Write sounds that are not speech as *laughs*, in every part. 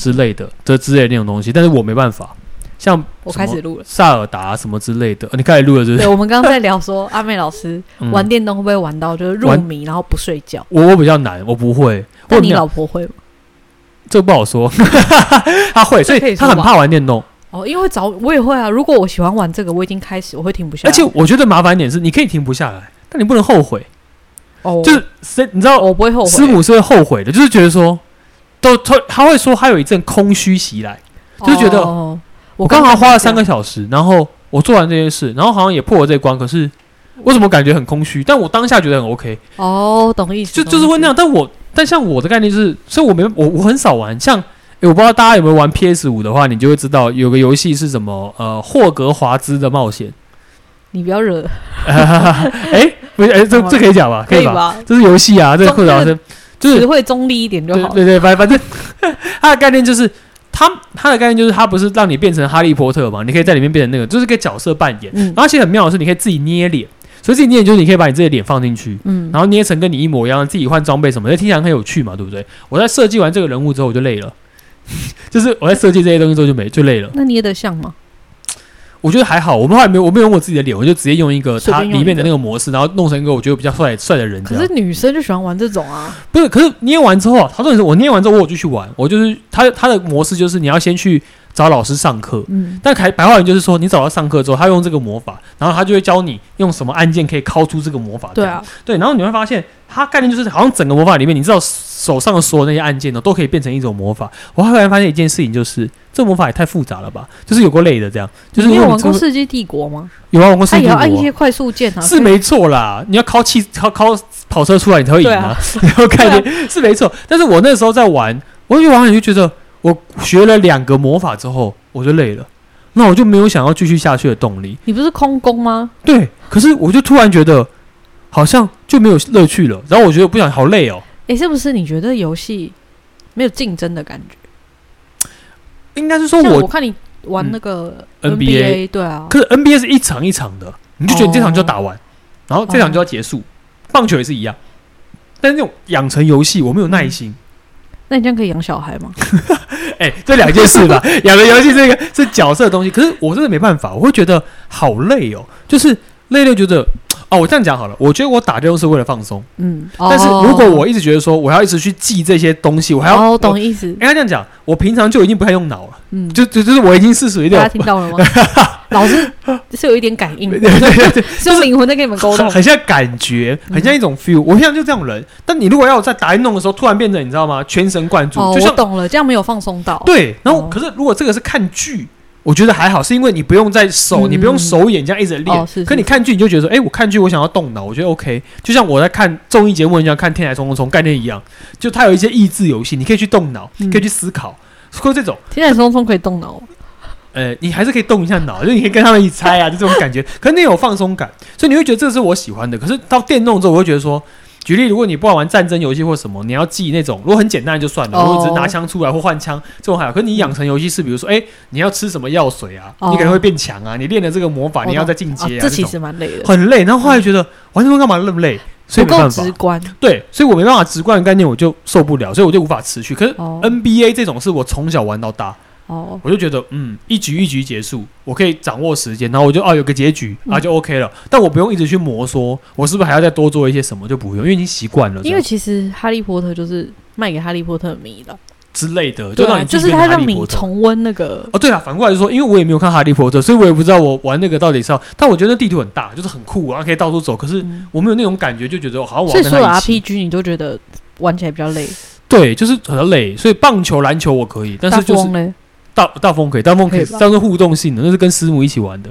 之类的，这之类的那种东西，但是我没办法。像我开始录了萨尔达什么之类的，你开始录了是不是？对，我们刚刚在聊说 *laughs* 阿妹老师玩电动会不会玩到就是入迷，然后不睡觉？我我比较难，我不会。但你老婆会吗？这个不好说，*laughs* 他会，所以他很怕玩电动。哦，因为早我也会啊。如果我喜欢玩这个，我已经开始，我会停不下来。而且我觉得麻烦一点是，你可以停不下来，但你不能后悔。哦，就是你知道，我不会后悔。师母是会后悔的，就是觉得说，都他他会说，他有一阵空虚袭来，就觉得。我刚好花了三个小时，然后我做完这件事，然后好像也破了这关，可是为什么感觉很空虚？但我当下觉得很 OK。哦，懂意思。就就是会那样，但我但像我的概念就是，所以我没我我很少玩。像、欸、我不知道大家有没有玩 PS 五的话，你就会知道有个游戏是什么呃霍格华兹的冒险。你不要惹。哎、欸，不是，哎、欸，这这可以讲吧？可以吧？这是游戏啊，这个霍格华兹就是会中立一点就好。对对对，反反正 *laughs* 它的概念就是。他他的概念就是，他不是让你变成哈利波特嘛？你可以在里面变成那个，就是个角色扮演。嗯、然后其实很妙的是，你可以自己捏脸，所以自己捏脸就是你可以把你自己的脸放进去，嗯，然后捏成跟你一模一样，自己换装备什么的，听起来很有趣嘛，对不对？我在设计完这个人物之后，我就累了，就是我在设计这些东西之后就没就累了。那捏得像吗？我觉得还好，我们后来没有，我没有用我自己的脸，我就直接用一个它里面的那个模式，然后弄成一个我觉得比较帅帅的人。可是女生就喜欢玩这种啊？不是，可是捏完之后，他说的是我捏完之后我就去玩，我就是他他的模式就是你要先去找老师上课，嗯，但白白话文就是说你找到上课之后，他用这个魔法，然后他就会教你用什么按键可以敲出这个魔法。对啊，对，然后你会发现他概念就是好像整个魔法里面，你知道。手上的所有那些按键呢，都可以变成一种魔法。我后来发现一件事情，就是这魔法也太复杂了吧？就是有过累的这样。就是你有玩过《世纪帝国》吗？有啊，玩过《世纪帝国》。他也要按一些快速键啊。是没错啦，你要靠气，靠靠跑车出来，你才会赢啊。然后看见是没错，但是我那时候在玩，我一玩完就觉得，我学了两个魔法之后，我就累了，那我就没有想要继续下去的动力。你不是空攻吗？对，可是我就突然觉得好像就没有乐趣了，然后我觉得不想好累哦。诶，是不是你觉得游戏没有竞争的感觉？应该是说我，我看你玩那个 NBA，对啊，可是 NBA 是一场一场的，你就觉得你这场就要打完，然后这场就要结束。棒球也是一样，但是那种养成游戏我没有耐心。那你这样可以养小孩吗？*laughs* 哎，这两件事吧，养成游戏这个是角色的东西，可是我真的没办法，我会觉得好累哦，就是累累觉得。哦，我这样讲好了。我觉得我打电动是为了放松，嗯，但是如果我一直觉得说我要一直去记这些东西，我还要，哦，懂意思。应该这样讲，我平常就已经不太用脑了，嗯，就就就是我已经是属于那种。大家听到了吗？*laughs* 老师是有一点感应，对对对，*laughs* 是用灵魂在跟你们沟通，很像感觉，很像一种 feel。我现在就这种人，但你如果要我在打电动的时候突然变成你知道吗？全神贯注，就像懂了，这样没有放松到。对，然后可是如果这个是看剧。我觉得还好，是因为你不用在手，嗯、你不用手眼这样一直练。哦、是是是，可你看剧，你就觉得说，哎、欸，我看剧，我想要动脑，我觉得 OK。就像我在看综艺节目，一样看《天才冲冲冲》概念一样，就它有一些益智游戏，你可以去动脑，嗯、可以去思考，或这种。天才冲冲可以动脑。呃，*laughs* 你还是可以动一下脑，就你可以跟他们一起猜啊，就这种感觉。可是你有放松感，所以你会觉得这是我喜欢的。可是到电动之后，我会觉得说。举例，如果你不玩战争游戏或什么，你要记那种，如果很简单就算了，如果只是拿枪出来或换枪这种还好。可是你养成游戏是，比如说，哎，你要吃什么药水啊，你可能会变强啊，你练了这个魔法，你要再进阶啊，这其实蛮累的，很累。然后后来觉得玩这个干嘛那么累？所以没办法，直观。对，所以我没办法直观的概念，我就受不了，所以我就无法持续。可是 NBA 这种是我从小玩到大。哦，我就觉得，嗯，一局一局结束，我可以掌握时间，然后我就哦有个结局，啊就 OK 了。嗯、但我不用一直去磨，说我是不是还要再多做一些什么，就不用，因为已经习惯了。因为其实哈利波特就是卖给哈利波特迷的之类的，就让你、啊、就是他让你重温那个。哦，对啊，反过来就说，因为我也没有看哈利波特，所以我也不知道我玩那个到底是要。但我觉得那地图很大，就是很酷，然后可以到处走。可是我没有那种感觉，就觉得好像玩。所以说 RPG 你都觉得玩起来比较累？对，就是很累。所以棒球、篮球我可以，但是就是。大大风可以，大风可以，这样是互动性的，那是跟师母一起玩的，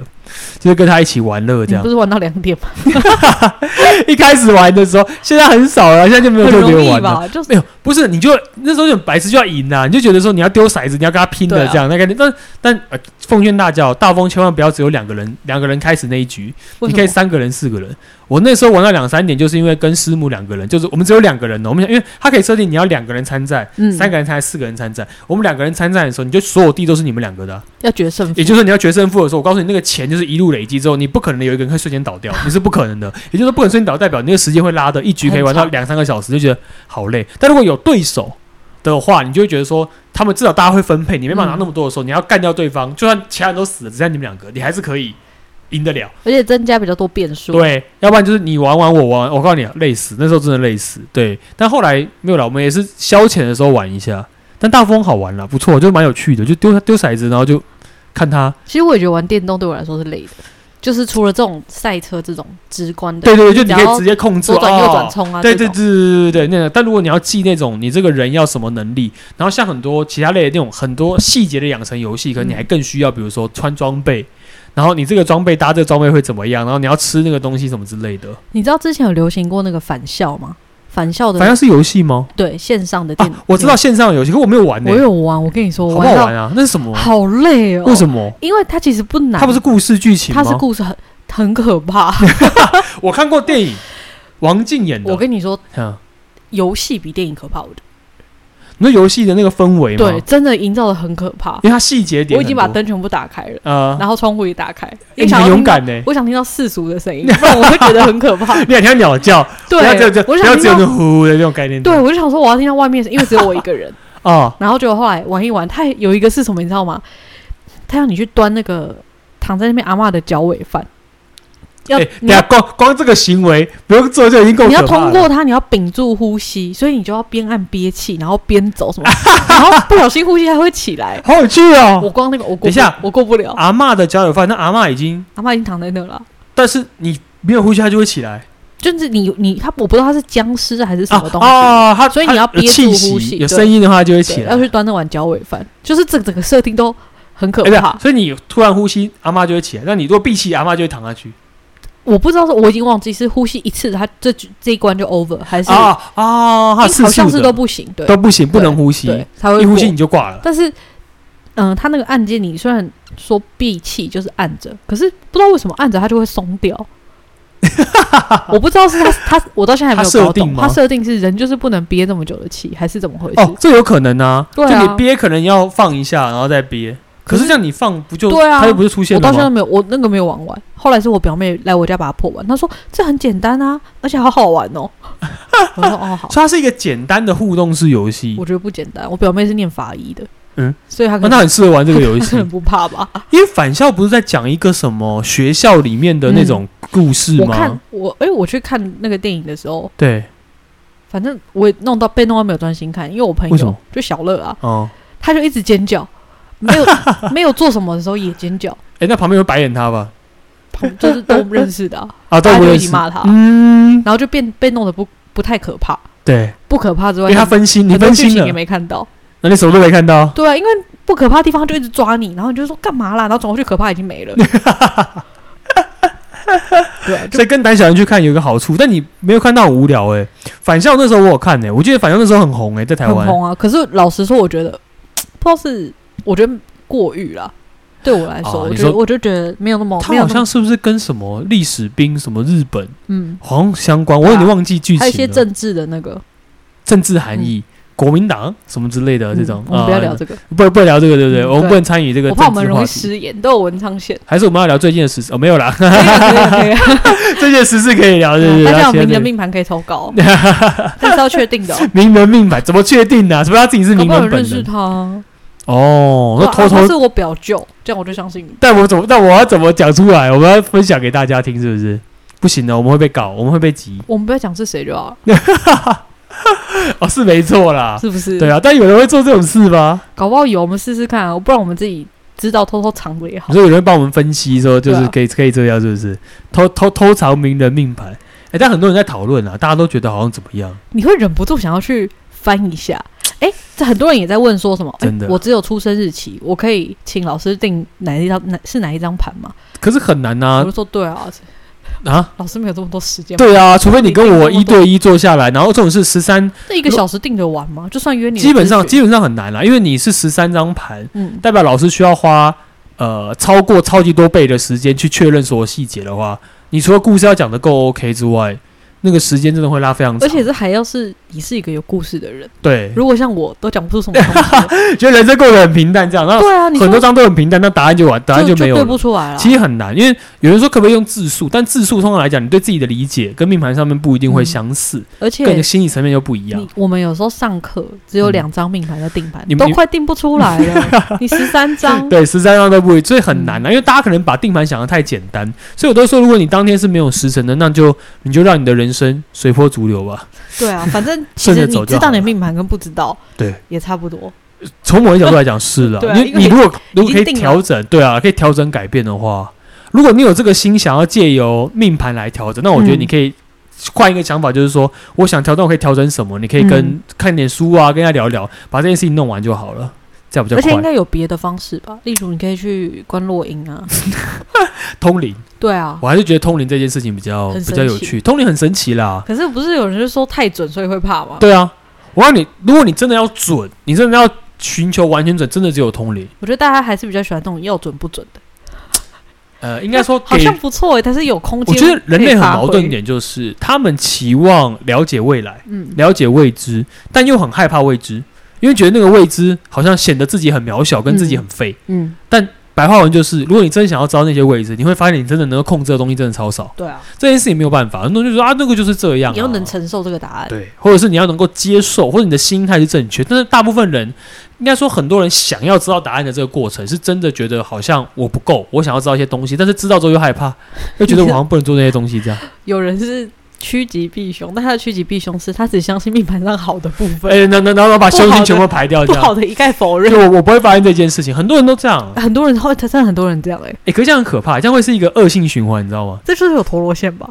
就是跟他一起玩乐这样。不是玩到两点吗？*laughs* 一开始玩的时候，现在很少了，现在就没有特别玩了。就是没有，不是，你就那时候就白痴就要赢呐，你就觉得说你要丢骰子，你要跟他拼的这样，那个但但呃，奉劝大家，大风千万不要只有两个人，两个人开始那一局，你可以三个人、四个人。我那时候玩到两三点，就是因为跟师母两个人，就是我们只有两个人哦。我们想，因为他可以设定你要两个人参战，嗯，三个人参赛，四个人参战。我们两个人参战的时候，你就所有地都是你们两个的，啊，要决胜负。也就是说，你要决胜负的时候，我告诉你，那个钱就是一路累积之后，你不可能有一个人会瞬间倒掉，*laughs* 你是不可能的。也就是说，不可能瞬间倒，代表你那个时间会拉的，一局可以玩到 *laughs* 两三个小时，就觉得好累。但如果有对手，的话，你就会觉得说，他们至少大家会分配，你没办法拿那么多的时候，嗯、你要干掉对方，就算其他人都死了，只剩你们两个，你还是可以赢得了，而且增加比较多变数。对，要不然就是你玩玩我玩，我告诉你，累死，那时候真的累死。对，但后来没有了，我们也是消遣的时候玩一下。但大富翁好玩了，不错，就蛮有趣的，就丢丢骰子，然后就看他。其实我也觉得玩电动对我来说是累的。就是除了这种赛车这种直观的，对对，就你可以直接控制左转右转冲啊，对对对对对对，那个。但如果你要记那种你这个人要什么能力，然后像很多其他类的那种很多细节的养成游戏，可能你还更需要，比如说穿装备，然后你这个装备搭这个装备会怎么样，然后你要吃那个东西什么之类的。你知道之前有流行过那个返校吗？返校的返校是游戏吗？对，线上的电脑、啊。我知道线上的游戏，可我没有玩。我有玩，我跟你说，好不好玩啊？那是什么？好累哦。为什么？因为它其实不难，它不是故事剧情吗？它是故事很。很可怕，*laughs* 我看过电影，王静演的。我跟你说，游戏比电影可怕。我觉得，那游戏的那个氛围，对，真的营造的很可怕。因为它细节点，我已经把灯全部打开了，呃，然后窗户也打开。你很勇敢呢，我想听到世俗的声音，*laughs* 不然我会觉得很可怕。*laughs* 你想听鸟叫，对，不要只有那呼呼的那种概念。对，我就想说，我要听到外面，因为只有我一个人 *laughs* 啊。然后结果后来玩一玩，他有一个是什么，你知道吗？他要你去端那个躺在那边阿嬷的脚尾饭。要你要光光这个行为不用做就已经够。你要通过它，你要屏住呼吸，所以你就要边按憋气，然后边走什么，*laughs* 然后不小心呼吸还会起来，好有趣哦！我光那个我过等一下我过不了。阿嬷的脚有饭，那阿嬷已经阿嬷已经躺在那了，但是你没有呼吸，它就会起来。就是你你他我不知道他是僵尸还是什么东西啊，他所以你要憋住呼吸，有声音的话就会起来。要去端那碗脚尾饭，就是这整个设定都很可怕。所以你突然呼吸，阿嬷就会起来；那你如果闭气，阿嬷就会躺下去。我不知道是，我已经忘记是呼吸一次，他这这一关就 over，还是啊啊，好像是都不行，对，都不行，不能呼吸，才会一呼吸你就挂了。但是，嗯，他那个按键，你虽然说闭气就是按着，可是不知道为什么按着它就会松掉。*laughs* 我不知道是他他，我到现在还没有搞懂，他设定是人就是不能憋这么久的气，还是怎么回事？哦，这有可能啊，就你憋可能要放一下，然后再憋。可是这样你放不就对啊？它又不是出现了？我到现在没有，我那个没有玩完。后来是我表妹来我家把它破完，她说这很简单啊，而且好好玩哦。*laughs* 我说哦好，所以它是一个简单的互动式游戏。我觉得不简单，我表妹是念法医的，嗯，所以她可能那很适合玩这个游戏，*laughs* 不怕吧？因为返校不是在讲一个什么学校里面的那种故事吗？我看我哎，我去看那个电影的时候，对，反正我也弄到被弄到没有专心看，因为我朋友就小乐啊，哦，他就一直尖叫。没有 *laughs* 没有做什么的时候也尖叫，哎，那旁边有白眼他吧？旁就是都不认识的啊，*laughs* 都不认识，骂他，嗯，然后就变被弄得不不太可怕，对，不可怕之外，因为他分心，你分心了也没看到，那你什么都没看到？对啊，因为不可怕的地方就一直抓你，然后你就说干嘛啦？然后转过去可怕已经没了，*laughs* 对，所以跟胆小人去看有一个好处，但你没有看到很无聊哎。返校那时候我有看哎，我记得返校那时候很红哎，在台湾很红啊。可是老实说，我觉得不知道是。我觉得过誉了，对我来说，我觉得我就觉得没有那么。他好像是不是跟什么历史兵什么日本，嗯，好像相关。我有点忘记剧情。还有一些政治的那个政治含义，国民党什么之类的这种。我们不要聊这个，不不聊这个，对不对？我们不能参与这个。我怕我们容易失言，都有文昌线。还是我们要聊最近的时事？哦，没有啦。*laughs* *laughs* 最近的时事可以聊，对不对？大家名人命盘可以投稿，*laughs* 这是要确定的。名人命盘怎么确定呢？什么他自己是名人本人？他。哦，那偷偷、啊、是我表舅，这样我就相信你。但我怎么？但我要怎么讲出来？我们要分享给大家听，是不是？不行的，我们会被搞，我们会被急。我们不要讲是谁就好。*laughs* 哦，是没错啦，是不是？对啊，但有人会做这种事吗？搞不好有，我们试试看啊！不然我们自己知道偷偷藏着也好。所以有人帮我们分析说，就是可以、啊、可以这样，是不是？偷偷偷藏名人命盘，哎、欸，但很多人在讨论啊，大家都觉得好像怎么样？你会忍不住想要去翻一下。哎，这很多人也在问说什么？真的，我只有出生日期，我可以请老师定哪一张？哪是哪一张盘吗？可是很难呐。我就说对啊，啊，老师没有这么多时间。对啊，除非你跟我一对一坐下来，然后这种是十三，这一个小时定得完吗？就算约你，基本上基本上很难啦，因为你是十三张盘，嗯，代表老师需要花呃超过超级多倍的时间去确认所有细节的话，你除了故事要讲的够 OK 之外，那个时间真的会拉非常长，而且这还要是你是一个有故事的人。对，如果像我都讲不出什么 *laughs* 东西，觉得人生过得很平淡这样，然后对啊，很多张都很平淡，那答案就完，答案就没有了，对不出来了。其实很难，因为有人说可不可以用字数，但字数通常来讲，你对自己的理解跟命盘上面不一定会相似，嗯、而且跟心理层面又不一样。我们有时候上课只有两张命盘在定盘，你都快定不出来了。你 *laughs* 十三张，*laughs* 对，十三张都不一，所以很难啊。嗯、因为大家可能把定盘想的太简单，所以我都说，如果你当天是没有时辰的，那就你就让你的人生随波逐流吧。对啊，*laughs* 反正其实你知道你的命盘跟不知道，对，也差不多。从某一角度来讲是了，*laughs* 啊、你你如果 *laughs* 如果可以调整，对啊，可以调整改变的话，如果你有这个心想要借由命盘来调整，那我觉得你可以换一个想法，就是说，我想调整，我可以调整什么？你可以跟、嗯、看点书啊，跟他聊一聊，把这件事情弄完就好了。这样比较快，而且应该有别的方式吧？例如，你可以去观落音啊，*laughs* 通灵。对啊，我还是觉得通灵这件事情比较比较有趣。通灵很神奇啦。可是不是有人就说太准，所以会怕吗？对啊，我让你，如果你真的要准，你真的要寻求完全准，真的只有通灵。我觉得大家还是比较喜欢那种要准不准的。呃，应该说好像不错诶，但是有空间。我觉得人类很矛盾一点就是，他们期望了解未来，嗯，了解未知，但又很害怕未知。因为觉得那个未知好像显得自己很渺小，跟自己很废。嗯，但白话文就是，如果你真的想要知道那些未知，你会发现你真的能够控制的东西真的超少。对啊，这件事情没有办法，很多人就说啊，那个就是这样。你要能承受这个答案，对，或者是你要能够接受，或者你的心态是正确。但是大部分人，应该说很多人想要知道答案的这个过程，是真的觉得好像我不够，我想要知道一些东西，但是知道之后又害怕，又觉得我好像不能做那些东西。这样，*laughs* 有人是。趋吉避凶，但他的趋吉避凶是他只相信命盘上好的部分。哎，那那然后把凶星全部排掉，不好的一概否认。我我不会发现这件事情，很多人都这样，很多人会，真的很多人这样哎。哎，可是这样很可怕，这样会是一个恶性循环，你知道吗？这就是有陀螺线吧？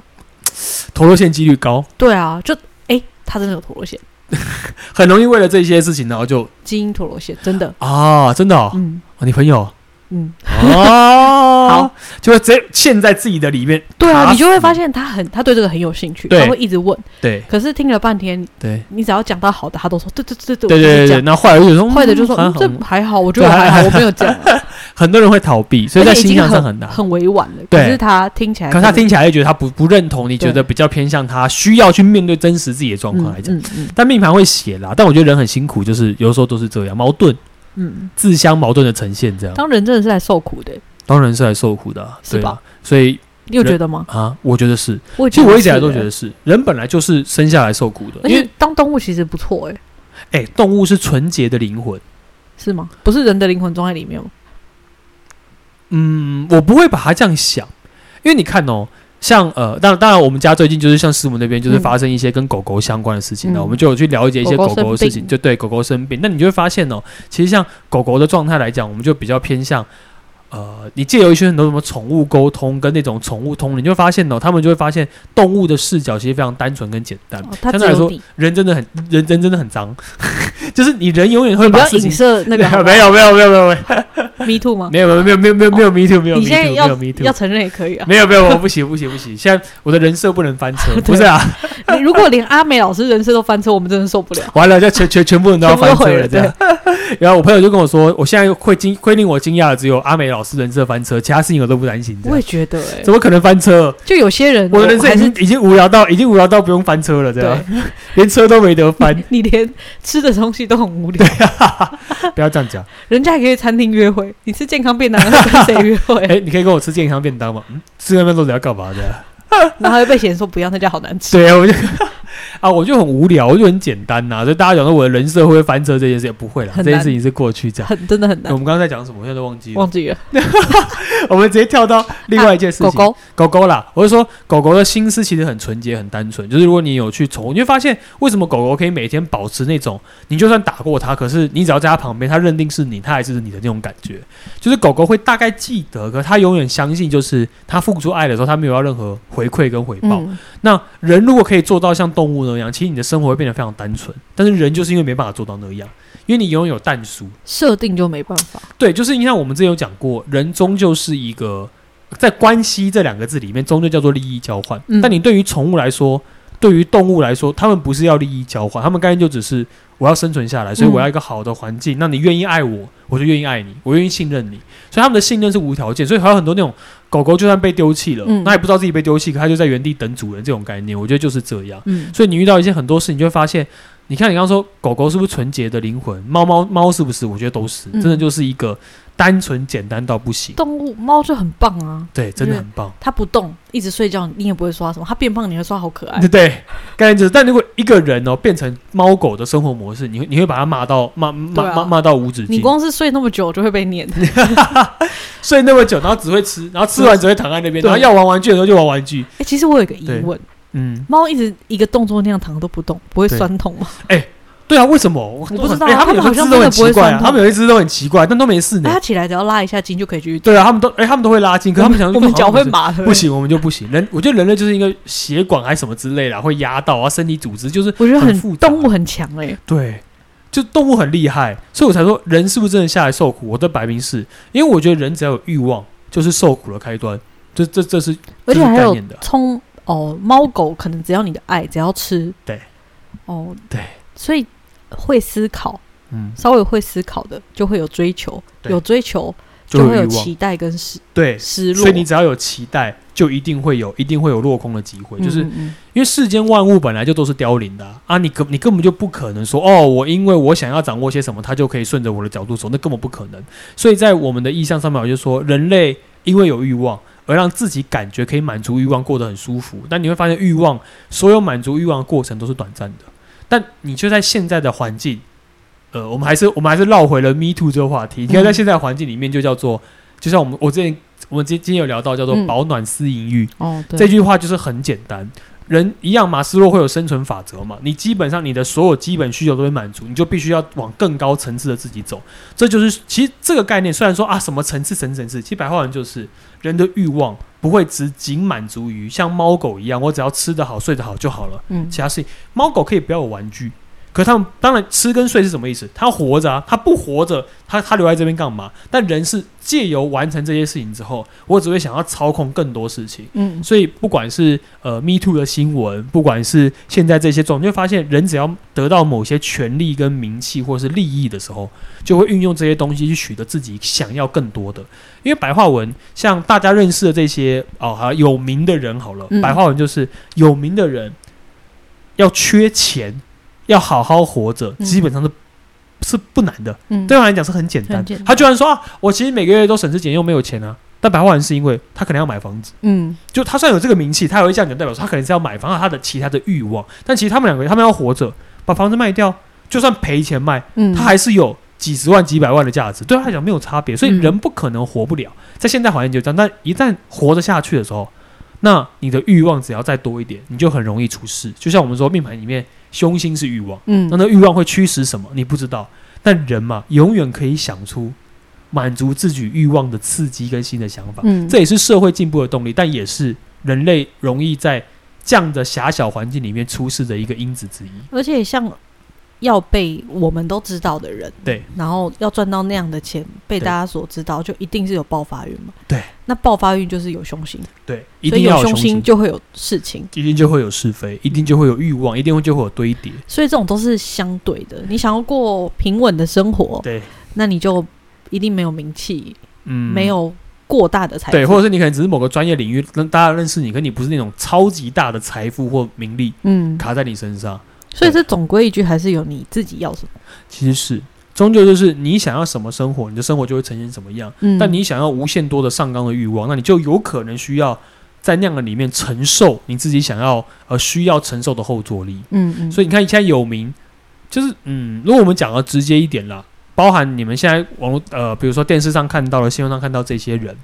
陀螺线几率高。对啊，就哎，他真的有陀螺线，*laughs* 很容易为了这些事情，然后就基因陀螺线，真的啊，真的，嗯，你朋友。嗯哦，好，就会在陷在自己的里面。对啊，你就会发现他很，他对这个很有兴趣，他会一直问。对，可是听了半天，对，你只要讲到好的，他都说对对对对对对对。那坏的就说坏的就说这还好，我觉得还好，我没有讲。*laughs* 很多人会逃避，所以在心象上很难，很委婉的。可是他听起来，可是他听起来又觉得他不不认同，你觉得比较偏向他需要去面对真实自己的状况来讲。但命盘会写啦，但我觉得人很辛苦，就是有时候都是这样矛盾。嗯，自相矛盾的呈现，这样。当人真的是在受苦的，当然是来受苦的，是吧？所以你有觉得吗？啊，我觉得是。其实我一直来都觉得是，人本来就是生下来受苦的。因为当动物其实不错，哎，哎，动物是纯洁的灵魂，是吗？不是人的灵魂装在里面吗？嗯，我不会把它这样想，因为你看哦。像呃，当然当然，我们家最近就是像师母那边，就是发生一些跟狗狗相关的事情呢，嗯、我们就有去了解一些狗狗的事情，就对狗狗生病。那你就会发现哦，其实像狗狗的状态来讲，我们就比较偏向。呃，你借由一些很多什么宠物沟通跟那种宠物通灵，你就会发现哦，他们就会发现动物的视角其实非常单纯跟简单。相对来说，人真的很人人真的很脏，*laughs* 就是你人永远会把事情那个 *laughs* 没有没有没有没有 me too 吗？没有没有没有没有没有没有 me too 没有你现在要 me too 要承认也可以啊。没有没有我不行不行不行，现在我的人设不能翻车，*laughs* 不是啊。你如果连阿美老师人设都翻车，我们真的受不了。*laughs* 完了，就全全全部人都要翻车了这样。然后我朋友就跟我说，我现在会惊会令我惊讶的只有阿美老师人设翻车。其他事情我都不担心。我也觉得，哎，怎么可能翻车？就有些人，我的人设已经已经无聊到，已经无聊到不用翻车了，这样，*laughs* 连车都没得翻。你连吃的东西都很无聊。不要这样讲，人家还可以餐厅约会，你吃健康便当跟谁约会？*laughs* 哎，你可以跟我吃健康便当吗？嗯，吃健康便当你要干嘛的？*laughs* 然后又被嫌说不要，那家好难吃。对啊，我就。啊，我就很无聊，我就很简单呐、啊，所以大家讲说我的人设会不会翻车这件事也不会了，这件事情是过去这样，很真的很难。我们刚刚在讲什么？我现在都忘记了，忘记了。*laughs* 我们直接跳到另外一件事情，啊、狗狗狗狗啦。我就说狗狗的心思其实很纯洁、很单纯，就是如果你有去宠物，你会发现为什么狗狗可以每天保持那种，你就算打过它，可是你只要在它旁边，它认定是你，它还是你的那种感觉。就是狗狗会大概记得，可它永远相信，就是它付出爱的时候，它没有要任何回馈跟回报。嗯、那人如果可以做到像动物那样，其实你的生活会变得非常单纯。但是人就是因为没办法做到那样，因为你拥有但书设定就没办法。对，就是你看我们之前有讲过，人终究是一个在关系这两个字里面，终究叫做利益交换。嗯、但你对于宠物来说，对于动物来说，他们不是要利益交换，他们概念就只是我要生存下来，所以我要一个好的环境。嗯、那你愿意爱我，我就愿意爱你，我愿意信任你。所以他们的信任是无条件。所以还有很多那种狗狗，就算被丢弃了，嗯、那也不知道自己被丢弃，可它就在原地等主人。这种概念，我觉得就是这样。嗯、所以你遇到一些很多事，你就会发现，你看你刚刚说狗狗是不是纯洁的灵魂？猫猫猫是不是？我觉得都是，真的就是一个。单纯简单到不行，动物猫就很棒啊，对，真的很棒。它不动，一直睡觉，你也不会刷什么。它变胖，你会刷好可爱。对 *laughs* 对，概念就是。但如果一个人哦变成猫狗的生活模式，你会你会把它骂到骂骂骂骂到无止境。你光是睡那么久就会被撵，*laughs* 睡那么久，然后只会吃，然后吃完只会躺在那边，然后要玩玩具的时候就玩玩具。哎，其实我有一个疑问，嗯，猫一直一个动作那样躺都不动，不会酸痛吗？哎。对啊，为什么？我不知道。他们有一只都很奇怪，他们有一只都很奇怪，但都没事呢。他起来只要拉一下筋就可以继续。对啊，他们都哎，他们都会拉筋，可他们想 *laughs* 我们脚会麻，不行，我们就不行。人，我觉得人类就是一个血管还是什么之类的，会压到啊，身体组织就是。我觉得很动物很强哎。对，就动物很厉害，所以我才说人是不是真的下来受苦？我的摆明是，因为我觉得人只要有欲望，就是受苦的开端。这这这是而且还有从哦，猫狗可能只要你的爱，只要吃对哦对，所以。会思考，嗯，稍微会思考的就会有追求，对有追求就会有期待跟失对失落。所以你只要有期待，就一定会有，一定会有落空的机会。嗯嗯，就是因为世间万物本来就都是凋零的啊，啊你根你根本就不可能说哦，我因为我想要掌握些什么，它就可以顺着我的角度走，那根本不可能。所以在我们的意象上面，我就说人类因为有欲望而让自己感觉可以满足欲望，过得很舒服。但你会发现，欲望所有满足欲望的过程都是短暂的。但你就在现在的环境，呃，我们还是我们还是绕回了 Me Too 这个话题。你看，在现在环境里面，就叫做，就像我们我之前我们今今天有聊到叫做“保暖思淫欲”。哦，对，这句话就是很简单，人一样，马斯洛会有生存法则嘛？你基本上你的所有基本需求都会满足，你就必须要往更高层次的自己走。这就是其实这个概念，虽然说啊什么层次层层次，其实白话文就是人的欲望。不会只仅满足于像猫狗一样，我只要吃得好、睡得好就好了。嗯，其他事情，猫狗可以不要有玩具。可他们当然吃跟睡是什么意思？他活着啊，他不活着，他他留在这边干嘛？但人是借由完成这些事情之后，我只会想要操控更多事情。嗯，所以不管是呃 Me Too 的新闻，不管是现在这些状况，你会发现人只要得到某些权利跟名气或者是利益的时候，就会运用这些东西去取得自己想要更多的。因为白话文像大家认识的这些哦，好有名的人好了，嗯、白话文就是有名的人要缺钱。要好好活着，基本上是、嗯、是不难的。嗯，对我来讲是很简单。他居然说啊，我其实每个月都省吃俭用，没有钱啊。但白话文是因为他可能要买房子。嗯，就他虽然有这个名气，他有一项就代表说他可能是要买房，他的其他的欲望。但其实他们两个，他们要活着，把房子卖掉，就算赔钱卖，嗯，他还是有几十万、几百万的价值。对他来讲没有差别，所以人不可能活不了。在现代环境就这样，但一旦活得下去的时候，那你的欲望只要再多一点，你就很容易出事。就像我们说命盘里面。凶星是欲望，嗯，那那欲望会驱使什么？你不知道。但人嘛，永远可以想出满足自己欲望的刺激跟新的想法，嗯，这也是社会进步的动力，但也是人类容易在这样的狭小环境里面出事的一个因子之一。而且像。要被我们都知道的人，对，然后要赚到那样的钱，被大家所知道，就一定是有爆发运嘛？对，那爆发运就是有凶心，对，一定要有凶心就会有事情，一定就会有是非，一定就会有欲望，一定会就会有堆叠，所以这种都是相对的。你想要过平稳的生活，对，那你就一定没有名气，嗯，没有过大的财富，对，或者是你可能只是某个专业领域让大家认识你，可你不是那种超级大的财富或名利，嗯，卡在你身上。所以这总归一句，还是有你自己要什么。其实是，终究就是你想要什么生活，你的生活就会呈现什么样。嗯，但你想要无限多的上纲的欲望，那你就有可能需要在那样的里面承受你自己想要呃需要承受的后坐力。嗯嗯。所以你看，现在有名，就是嗯，如果我们讲的直接一点啦，包含你们现在网络呃，比如说电视上看到了，新闻上看到这些人，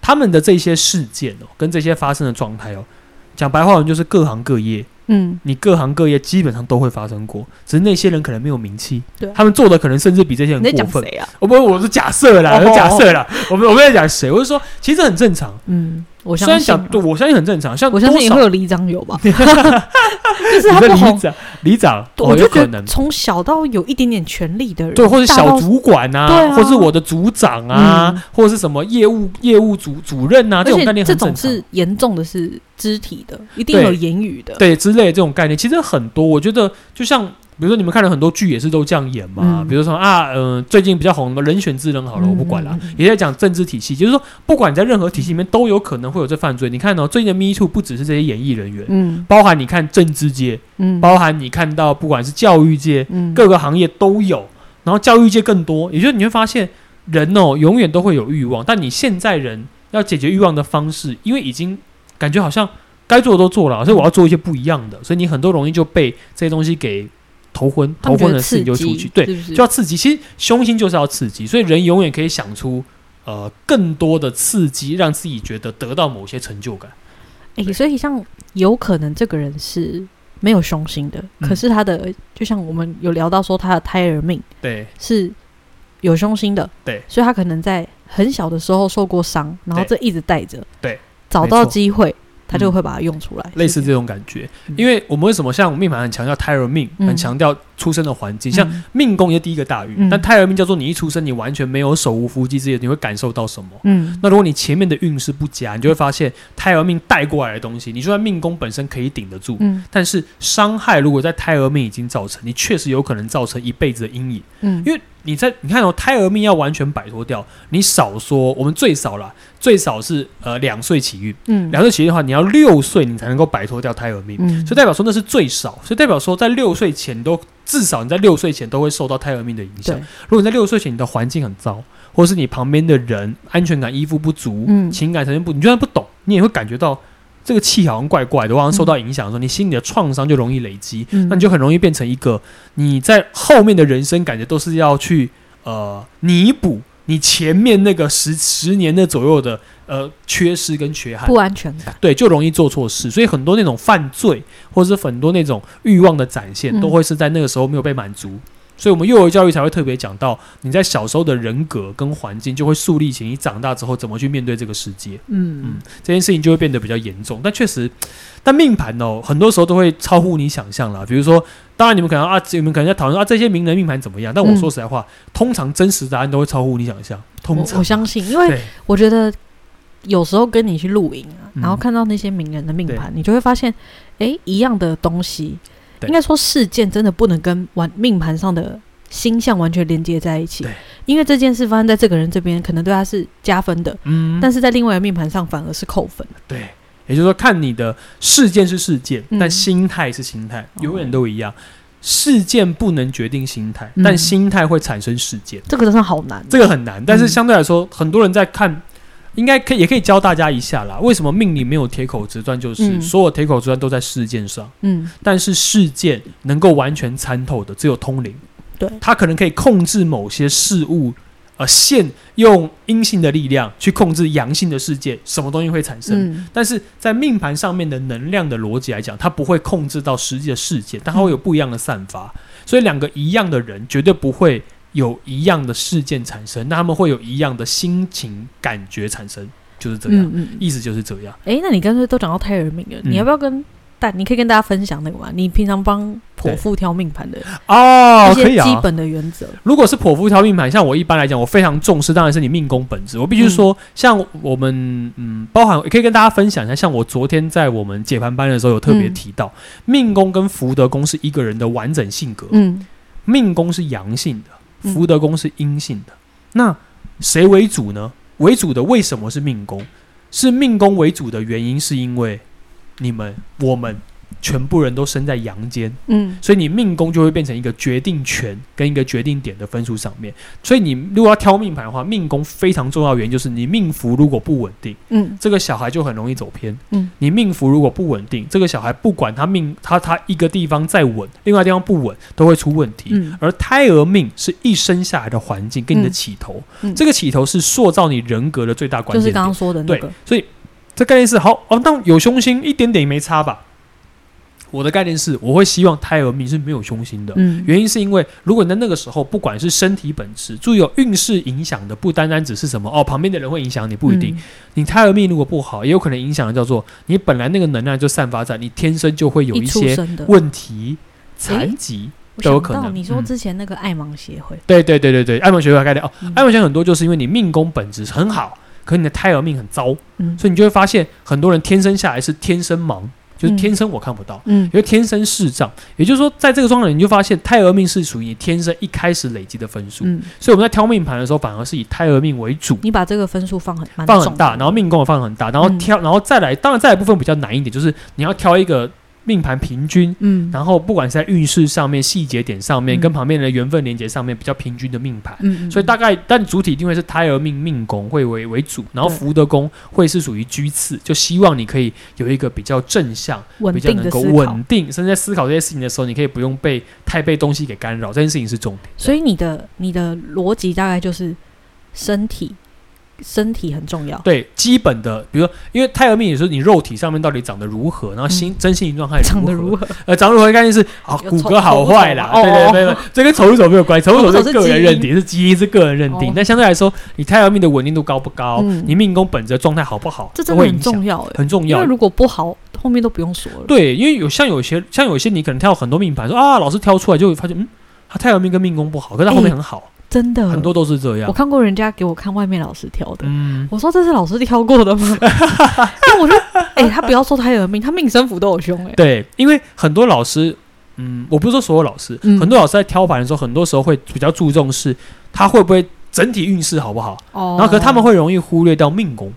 他们的这些事件哦，跟这些发生的状态哦，讲白话文就是各行各业。嗯，你各行各业基本上都会发生过，只是那些人可能没有名气，对，他们做的可能甚至比这些人过分。我不，我是假设啦，我是假设啦。我们我们在讲谁？我是说，其实很正常。嗯，我相信，我相信很正常。像我相信也会有里长有吧？*laughs* 就是他不红，里长，我就觉得从小到有一点点权力的人，对，或者小主管啊，或者是我的组长啊，或者是什么业务业务主主任啊，这种概念很正常。这种是严重的是肢体的，一定有言语的，对之类的这种概念，其实很多。我觉得就像。比如说你们看了很多剧，也是都这样演嘛。嗯、比如说啊，嗯、呃，最近比较红的人选之人好了，我不管了，也在讲政治体系，就是说，不管你在任何体系里面，都有可能会有这犯罪。你看哦，最近的 Me Too 不只是这些演艺人员，嗯，包含你看政治界，嗯，包含你看到不管是教育界，嗯，各个行业都有，然后教育界更多。也就是你会发现，人哦，永远都会有欲望，但你现在人要解决欲望的方式，因为已经感觉好像该做的都做了，所以我要做一些不一样的，所以你很多容易就被这些东西给。头昏，头昏的事情就出去，对，是是就要刺激。其实凶心就是要刺激，所以人永远可以想出呃更多的刺激，让自己觉得得到某些成就感。哎、欸，所以像有可能这个人是没有凶心的，嗯、可是他的就像我们有聊到说他的胎儿命，对，是有凶心的，对，所以他可能在很小的时候受过伤，然后这一直带着，对，找到机会。他就会把它用出来，类似这种感觉。因为我们为什么像命盘很强调胎儿命，很强调出生的环境，像命宫也第一个大运，但胎儿命叫做你一出生，你完全没有手无缚鸡之力，你会感受到什么？嗯，那如果你前面的运势不佳，你就会发现胎儿命带过来的东西，你就算命宫本身可以顶得住，嗯，但是伤害如果在胎儿命已经造成，你确实有可能造成一辈子的阴影，嗯，因为。你在你看哦，胎儿命要完全摆脱掉，你少说我们最少啦，最少是呃两岁起运，嗯，两岁起运的话，你要六岁你才能够摆脱掉胎儿命，嗯，所以代表说那是最少，所以代表说在六岁前都至少你在六岁前都会受到胎儿命的影响。如果你在六岁前你的环境很糟，或是你旁边的人安全感依附不足，嗯，情感层面不，你就算不懂，你也会感觉到。这个气好像怪怪的，我好像受到影响的时候，嗯、你心里的创伤就容易累积，嗯、那你就很容易变成一个你在后面的人生感觉都是要去呃弥补你前面那个十十年的左右的呃缺失跟缺憾，不安全感，对，就容易做错事，所以很多那种犯罪或者是很多那种欲望的展现，嗯、都会是在那个时候没有被满足。所以，我们幼儿教育才会特别讲到，你在小时候的人格跟环境，就会树立起你长大之后怎么去面对这个世界。嗯嗯，这件事情就会变得比较严重。但确实，但命盘哦，很多时候都会超乎你想象啦。比如说，当然你们可能啊，你们可能在讨论啊，这些名人命盘怎么样？但我说实在话，嗯、通常真实答案都会超乎你想象。通常我，我相信，因为我觉得有时候跟你去露营啊，然后看到那些名人的命盘，嗯、你就会发现，哎，一样的东西。对应该说，事件真的不能跟完命盘上的星象完全连接在一起，对因为这件事发生在这个人这边，可能对他是加分的，嗯，但是在另外一个命盘上反而是扣分。对，也就是说，看你的事件是事件，嗯、但心态是心态，永远都一样。哦、事件不能决定心态，但心态会产生事件。这个真的好难，这个很难。但是相对来说，嗯、很多人在看。应该可以，也可以教大家一下啦。为什么命里没有铁口直断？就是、嗯、所有铁口直断都在事件上。嗯，但是事件能够完全参透的只有通灵。对，他可能可以控制某些事物，呃，现用阴性的力量去控制阳性的世界，什么东西会产生？嗯、但是在命盘上面的能量的逻辑来讲，它不会控制到实际的世界，但它会有不一样的散发。嗯、所以两个一样的人绝对不会。有一样的事件产生，那他们会有一样的心情感觉产生，就是这样，嗯嗯、意思就是这样。哎、欸，那你干脆都讲到胎儿命了，嗯、你要不要跟大？你可以跟大家分享那个吗？你平常帮剖腹挑命盘的哦，可以啊。基本的原则、哦啊，如果是剖腹挑命盘，像我一般来讲，我非常重视，当然是你命宫本质。我必须说，嗯、像我们嗯，包含也可以跟大家分享一下，像我昨天在我们解盘班的时候有特别提到，嗯、命宫跟福德宫是一个人的完整性格。嗯，命宫是阳性的。福德宫是阴性的，那谁为主呢？为主的为什么是命宫？是命宫为主的原因，是因为你们我们。全部人都生在阳间，嗯，所以你命宫就会变成一个决定权跟一个决定点的分数上面。所以你如果要挑命盘的话，命宫非常重要的原因就是你命符如果不稳定，嗯，这个小孩就很容易走偏，嗯，你命符如果不稳定，这个小孩不管他命他他一个地方再稳，另外地方不稳都会出问题。嗯，而胎儿命是一生下来的环境跟你的起头，嗯，这个起头是塑造你人格的最大关键，就是刚刚说的那个。对，所以这概念是好哦，但有凶星一点点也没差吧？我的概念是，我会希望胎儿命是没有凶星的。嗯，原因是因为，如果你在那个时候，不管是身体本质，注意有运势影响的，不单单只是什么哦，旁边的人会影响你，不一定。嗯、你胎儿命如果不好，也有可能影响的叫做你本来那个能量就散发在你天生就会有一些问题、残疾都有可能。你说之前那个爱盲协会，对对对对对，爱盲协会的概念哦，爱盲协会很多就是因为你命宫本质很好，可你的胎儿命很糟，嗯、所以你就会发现很多人天生下来是天生盲。就是天生我看不到，嗯，因为天生视障，也就是说，在这个状态，你就发现胎儿命是属于你天生一开始累积的分数，嗯，所以我们在挑命盘的时候，反而是以胎儿命为主。你把这个分数放很放很大，然后命宫也放很大，然后挑，然后再来，当然再来部分比较难一点，就是你要挑一个。命盘平均，嗯，然后不管是在运势上面、细节点上面，跟旁边人的缘分连接上面比较平均的命盘，嗯，所以大概但主体定位是胎儿命命宫会为为主，然后福德宫会是属于居次，就希望你可以有一个比较正向、比较能够稳定，甚至在思考这些事情的时候，你可以不用被太被东西给干扰，这件事情是重点。所以你的你的逻辑大概就是身体。身体很重要，对基本的，比如说，因为胎儿命也是你肉体上面到底长得如何，然后心真心状态长得如何，呃，长得如何的概念是啊，骨骼好坏啦，对对对，这跟丑与丑没有关系，丑与丑是个人认定，是基因是个人认定，那相对来说，你胎儿命的稳定度高不高，你命宫本质状态好不好，这真的很重要，很重要，因为如果不好，后面都不用说了。对，因为有像有些像有些你可能挑很多命盘，说啊，老师挑出来就会发现，嗯，他胎儿命跟命宫不好，可是他后面很好。真的很多都是这样。我看过人家给我看外面老师挑的，嗯、我说这是老师挑过的吗？*laughs* 因为我说，哎、欸，他不要说他有命，他命生符都有凶哎、欸。对，因为很多老师，嗯，我不是说所有老师，嗯、很多老师在挑盘的时候，很多时候会比较注重是他会不会整体运势好不好。哦。然后，可是他们会容易忽略掉命宫。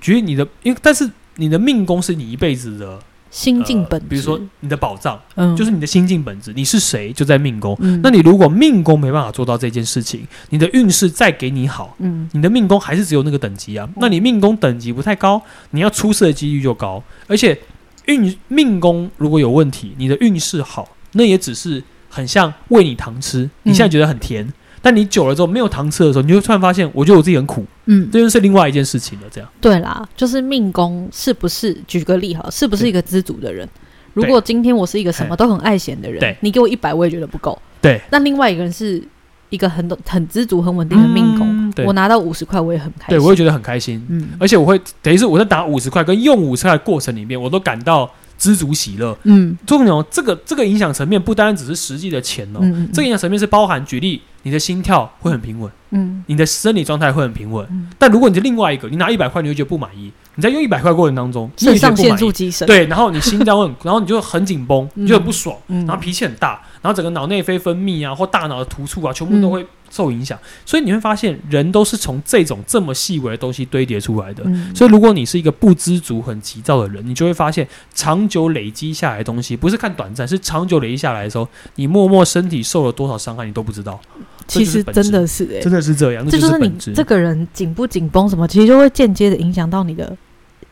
举例你的，因为但是你的命宫是你一辈子的。心境本质、呃，比如说你的宝藏，嗯，就是你的心境本质，你是谁就在命宫。嗯、那你如果命宫没办法做到这件事情，你的运势再给你好，嗯，你的命宫还是只有那个等级啊。嗯、那你命宫等级不太高，你要出事的几率就高。而且运命宫如果有问题，你的运势好，那也只是很像喂你糖吃，你现在觉得很甜。嗯但你久了之后没有糖吃的时候，你就突然发现，我觉得我自己很苦。嗯，这就是另外一件事情了。这样对啦，就是命宫是不是？举个例哈，是不是一个知足的人？如果今天我是一个什么都很爱钱的人，你给我一百，我也觉得不够。对，那另外一个人是一个很很知足、很稳定的命宫，我拿到五十块，我也很开心。对，我也觉得很开心。嗯，而且我会等于是我在打五十块跟用五十块的过程里面，我都感到。知足喜乐，嗯，重点哦，这个这个影响层面不单单只是实际的钱哦，嗯嗯、这个影响层面是包含举例，你的心跳会很平稳，嗯，你的生理状态会很平稳，嗯、但如果你是另外一个，你拿一百块，你会觉得不满意，你在用一百块过程当中，肾上腺素激升，对，然后你心脏会很，*laughs* 然后你就很紧绷，你就很不爽，嗯、然后脾气很大，然后整个脑内啡分泌啊，或大脑的突触啊，全部都会。受影响，所以你会发现人都是从这种这么细微的东西堆叠出来的。嗯、所以如果你是一个不知足、很急躁的人，你就会发现长久累积下来的东西，不是看短暂，是长久累积下来的时候，你默默身体受了多少伤害，你都不知道。其实真的是、欸，真的是这样。这就是你这个人紧不紧绷什么，其实就会间接的影响到你的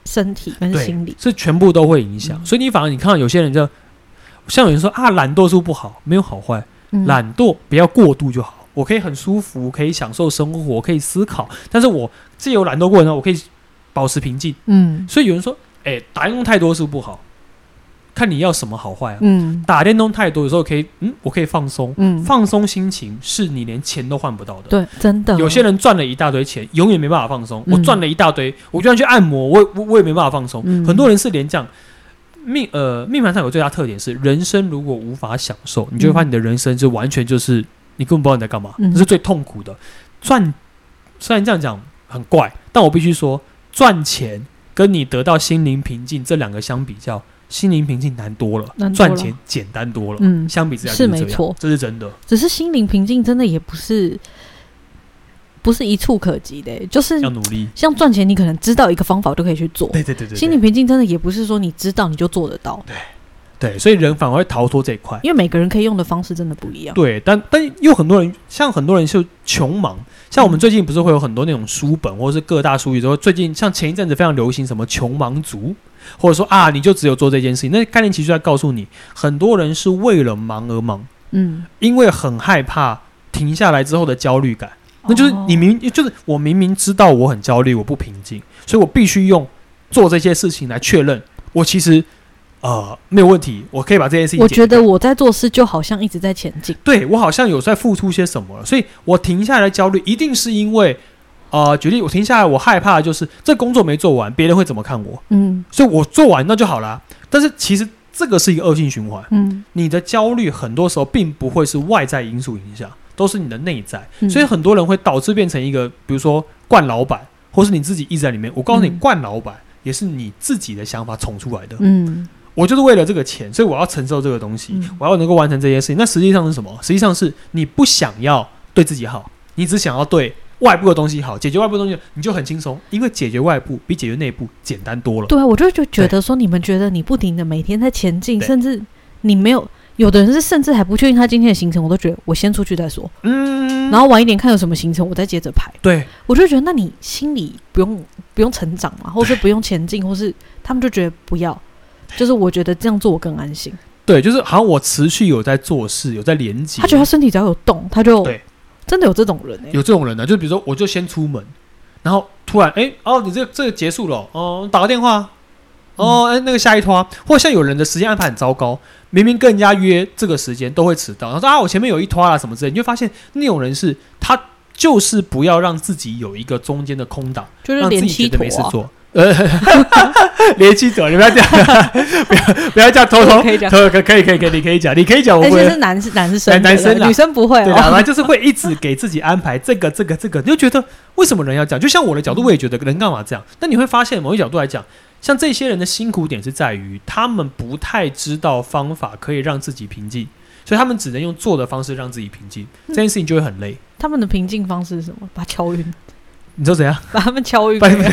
身体跟心理，是全部都会影响。嗯、所以你反而你看到有些人就像有人说啊，懒惰是不好，没有好坏，嗯、懒惰不要过度就好。我可以很舒服，可以享受生活，可以思考，但是我自由懒惰过程中，我可以保持平静。嗯，所以有人说，哎、欸，打电动太多是不，好，看你要什么好坏啊。嗯，打电动太多，有时候可以，嗯，我可以放松。嗯，放松心情是你连钱都换不到的。对，真的。有些人赚了一大堆钱，永远没办法放松。嗯、我赚了一大堆，我就算去按摩，我我我也没办法放松。嗯、很多人是连这样命呃命盘上有最大特点是，人生如果无法享受，你就会发现你的人生就完全就是。你根本不知道你在干嘛，这是最痛苦的。赚虽然这样讲很怪，但我必须说，赚钱跟你得到心灵平静这两个相比较，心灵平静难多了，赚钱简单多了。嗯，相比之下是没错，这是真的。只是心灵平静真的也不是不是一触可及的，就是要努力。像赚钱，你可能知道一个方法就可以去做。对对对对，心灵平静真的也不是说你知道你就做得到。对。对，所以人反而会逃脱这一块，因为每个人可以用的方式真的不一样。对，但但又很多人，像很多人就穷忙，像我们最近不是会有很多那种书本，或者是各大书籍，说最近像前一阵子非常流行什么穷忙族，或者说啊，你就只有做这件事情，那概念其实就在告诉你，很多人是为了忙而忙，嗯，因为很害怕停下来之后的焦虑感，那就是你明就是我明明知道我很焦虑，我不平静，所以我必须用做这些事情来确认我其实。呃，没有问题，我可以把这件事情。我觉得我在做事就好像一直在前进，对，我好像有在付出些什么了，所以我停下来焦虑，一定是因为，呃，举例我停下来，我害怕的就是这工作没做完，别人会怎么看我？嗯，所以我做完那就好了。但是其实这个是一个恶性循环。嗯，你的焦虑很多时候并不会是外在因素影响，都是你的内在，嗯、所以很多人会导致变成一个，比如说惯老板，或是你自己一直在里面。我告诉你，惯老板也是你自己的想法宠出来的。嗯。我就是为了这个钱，所以我要承受这个东西，嗯、我要能够完成这些事情。那实际上是什么？实际上是你不想要对自己好，你只想要对外部的东西好，解决外部的东西，你就很轻松，因为解决外部比解决内部简单多了。对啊，我就就觉得说，你们觉得你不停的每天在前进，甚至你没有，有的人是甚至还不确定他今天的行程，我都觉得我先出去再说。嗯，然后晚一点看有什么行程，我再接着排。对，我就觉得，那你心里不用不用成长嘛，或是不用前进，或是他们就觉得不要。就是我觉得这样做我更安心。对，就是好像我持续有在做事，有在连接。他觉得他身体只要有动，他就对，真的有这种人哎、欸，有这种人呢、啊。就比如说，我就先出门，然后突然哎、欸，哦，你这个、这个结束了，哦，打个电话，哦，哎、嗯欸，那个下一拖，或像有人的时间安排很糟糕，明明跟人家约这个时间都会迟到，他说啊，我前面有一拖啊什么之类，你就发现那种人是他就是不要让自己有一个中间的空档，就是连七拖、啊。呃，*laughs* 连七走，你不要这样，*laughs* 不要不要这样，偷偷可以讲，可可以可以可以，你可以讲，你可以讲。我觉得是男是男生，男生女生不会，对吧？就是会一直给自己安排这个这个这个，你就觉得为什么人要这样？就像我的角度，我也觉得人干嘛这样？但你会发现，某一角度来讲，像这些人的辛苦点是在于，他们不太知道方法可以让自己平静，所以他们只能用做的方式让自己平静。这件事情就会很累。他们的平静方式是什么？把敲晕。你知道怎样？*laughs* 把他们敲晕，把他们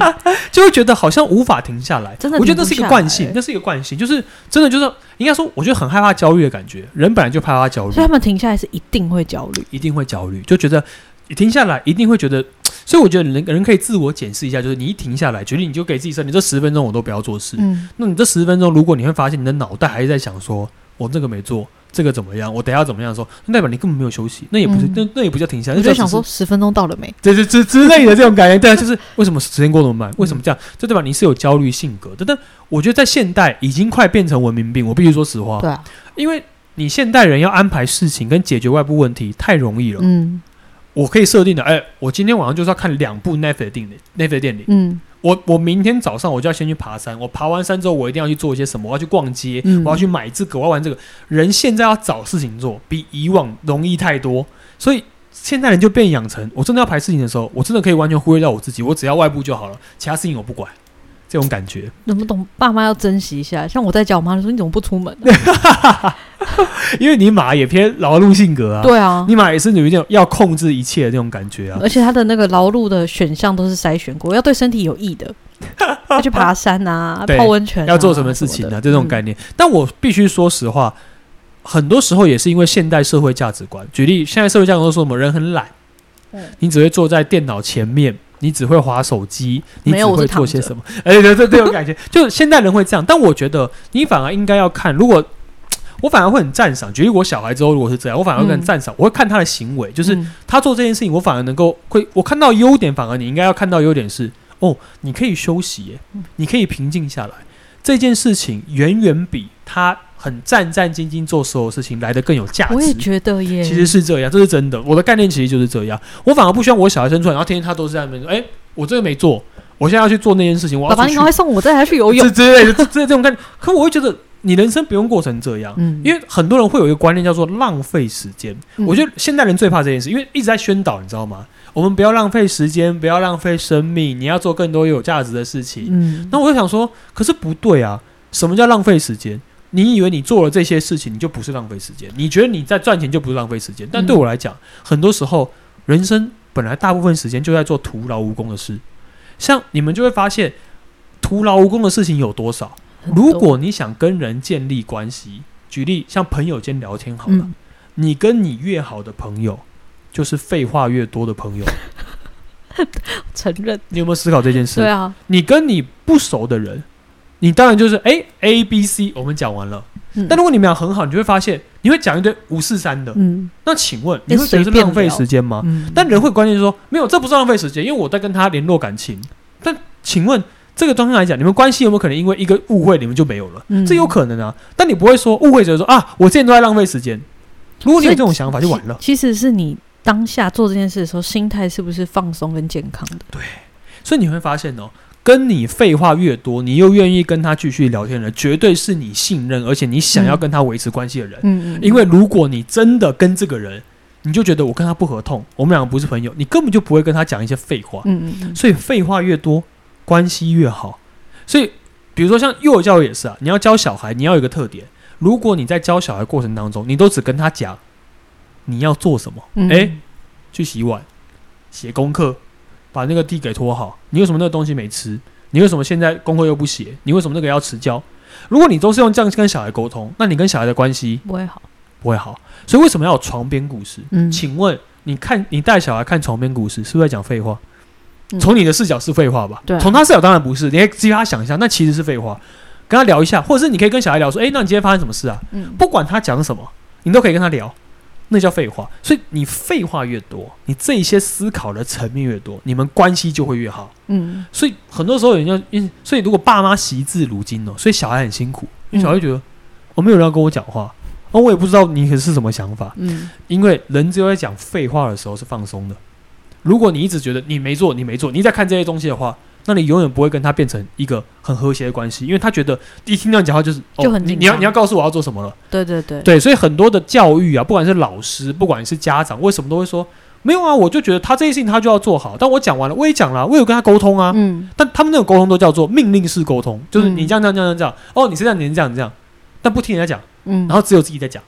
*laughs* 就会觉得好像无法停下来。真的，我觉得那是一个惯性，那是一个惯性，就是真的，就是应该说，我觉得很害怕焦虑的感觉。人本来就怕他焦虑，所以他们停下来是一定会焦虑，一定会焦虑，就觉得你停下来一定会觉得。所以我觉得人人可以自我检视一下，就是你一停下来，决定你就给自己设定这十分钟我都不要做事。嗯，那你这十分钟，如果你会发现你的脑袋还是在想说，我这个没做。这个怎么样？我等下怎么样的时候？那代表你根本没有休息，那也不是，嗯、那那也不叫停下来。我就想说，十分钟到了没？对对之之类的这种感觉，*laughs* 对啊，就是为什么时间过那么慢？为什么这样？这代表你是有焦虑性格的。但我觉得在现代已经快变成文明病。我必须说实话，对啊，因为你现代人要安排事情跟解决外部问题太容易了。嗯，我可以设定的，哎，我今天晚上就是要看两部 Netflix 电影，Netflix 电影。嗯。我我明天早上我就要先去爬山，我爬完山之后，我一定要去做一些什么？我要去逛街，嗯、我要去买这个，我要玩这个。人现在要找事情做，比以往容易太多，所以现在人就变养成，我真的要排事情的时候，我真的可以完全忽略掉我自己，我只要外部就好了，其他事情我不管。这种感觉，能不懂？爸妈要珍惜一下。像我在家，我妈就说：“你怎么不出门？” *laughs* 因为你妈也偏劳碌性格啊。对啊，你妈也是有一种要控制一切的那种感觉啊。而且她的那个劳碌的选项都是筛选过，要对身体有益的，要去爬山啊，*laughs* 泡温泉、啊，要做什么事情啊？这种概念。嗯、但我必须说实话，很多时候也是因为现代社会价值观。举例，现在社会价值观说什么？人很懒，嗯、你只会坐在电脑前面。你只会划手机，你只会做些什么？*laughs* 哎，对对，这种感觉，*laughs* 就是现代人会这样。但我觉得你反而应该要看，如果 *tsk* 我反而会很赞赏。举例我小孩之后如果是这样，我反而会很赞赏。嗯、我会看他的行为，就是他做这件事情，我反而能够会我看到优点。反而你应该要看到优点是哦，你可以休息耶，你可以平静下来。这件事情远远比他。很战战兢兢做所有事情来的更有价值。我也觉得耶，其实是这样，这是真的。我的概念其实就是这样。我反而不希望我小孩生出来，然后天天他都是在那边说：“哎，我这个没做，我现在要去做那件事情。”我要爸爸，你赶快送我，再来去游泳之类的，这这种概念。可我会觉得，你人生不用过成这样，嗯，因为很多人会有一个观念叫做浪费时间。嗯，我觉得现代人最怕这件事，因为一直在宣导，你知道吗？我们不要浪费时间，不要浪费生命，你要做更多有价值的事情。嗯，那我就想说，可是不对啊，什么叫浪费时间？你以为你做了这些事情，你就不是浪费时间？你觉得你在赚钱就不是浪费时间？但对我来讲，很多时候人生本来大部分时间就在做徒劳无功的事。像你们就会发现，徒劳无功的事情有多少？如果你想跟人建立关系，举例像朋友间聊天好了，你跟你越好的朋友，就是废话越多的朋友。*laughs* 承认。你有没有思考这件事？对啊。你跟你不熟的人。你当然就是哎，A B C，我们讲完了。嗯、但如果你们俩很好，你就会发现你会讲一堆五四三的。嗯，那请问你会觉得是浪费时间吗？嗯、但人会关键说没有，这不是浪费时间，因为我在跟他联络感情。但请问这个状态来讲，你们关系有没有可能因为一个误会，你们就没有了？嗯，这有可能啊。但你不会说误会者说啊，我之前都在浪费时间。如果你有这种想法，就完了。其实是你当下做这件事的时候，心态是不是放松跟健康的？对。所以你会发现哦，跟你废话越多，你又愿意跟他继续聊天的人，绝对是你信任而且你想要跟他维持关系的人。嗯嗯。因为如果你真的跟这个人，你就觉得我跟他不合痛，我们两个不是朋友，你根本就不会跟他讲一些废话。嗯嗯嗯。所以废话越多，关系越好。所以，比如说像幼儿教育也是啊，你要教小孩，你要有一个特点。如果你在教小孩过程当中，你都只跟他讲你要做什么，嗯、诶，去洗碗、写功课，把那个地给拖好。你为什么那个东西没吃？你为什么现在功课又不写？你为什么那个要迟交？如果你都是用这样跟小孩沟通，那你跟小孩的关系不会好，不会好。所以为什么要有床边故事？嗯，请问你看你带小孩看床边故事，是不是在讲废话？从你的视角是废话吧？对、啊，从他视角当然不是。你可以激发他想象，那其实是废话。跟他聊一下，或者是你可以跟小孩聊说：“诶，那你今天发生什么事啊？”嗯，不管他讲什么，你都可以跟他聊，那叫废话。所以你废话越多，你这一些思考的层面越多，你们关系就会越好。嗯，所以很多时候人家，因所以如果爸妈惜字如金哦，所以小孩很辛苦，因为小孩觉得哦、没有人要跟我讲话，而、哦、我也不知道你是什么想法。嗯，因为人只有在讲废话的时候是放松的。如果你一直觉得你没做，你没做，你在看这些东西的话，那你永远不会跟他变成一个很和谐的关系，因为他觉得一听到你讲话就是就很、哦、你你要你要告诉我要做什么了。对对对对，所以很多的教育啊，不管是老师，不管是家长，为什么都会说没有啊？我就觉得他这些事情他就要做好，但我讲完了，我也讲了，我有跟他沟通啊。嗯，但他们那种沟通都叫做命令式沟通，就是你这样这样这样这样，哦，你是这样，你是这样你这样，但不听人家讲，嗯，然后只有自己在讲。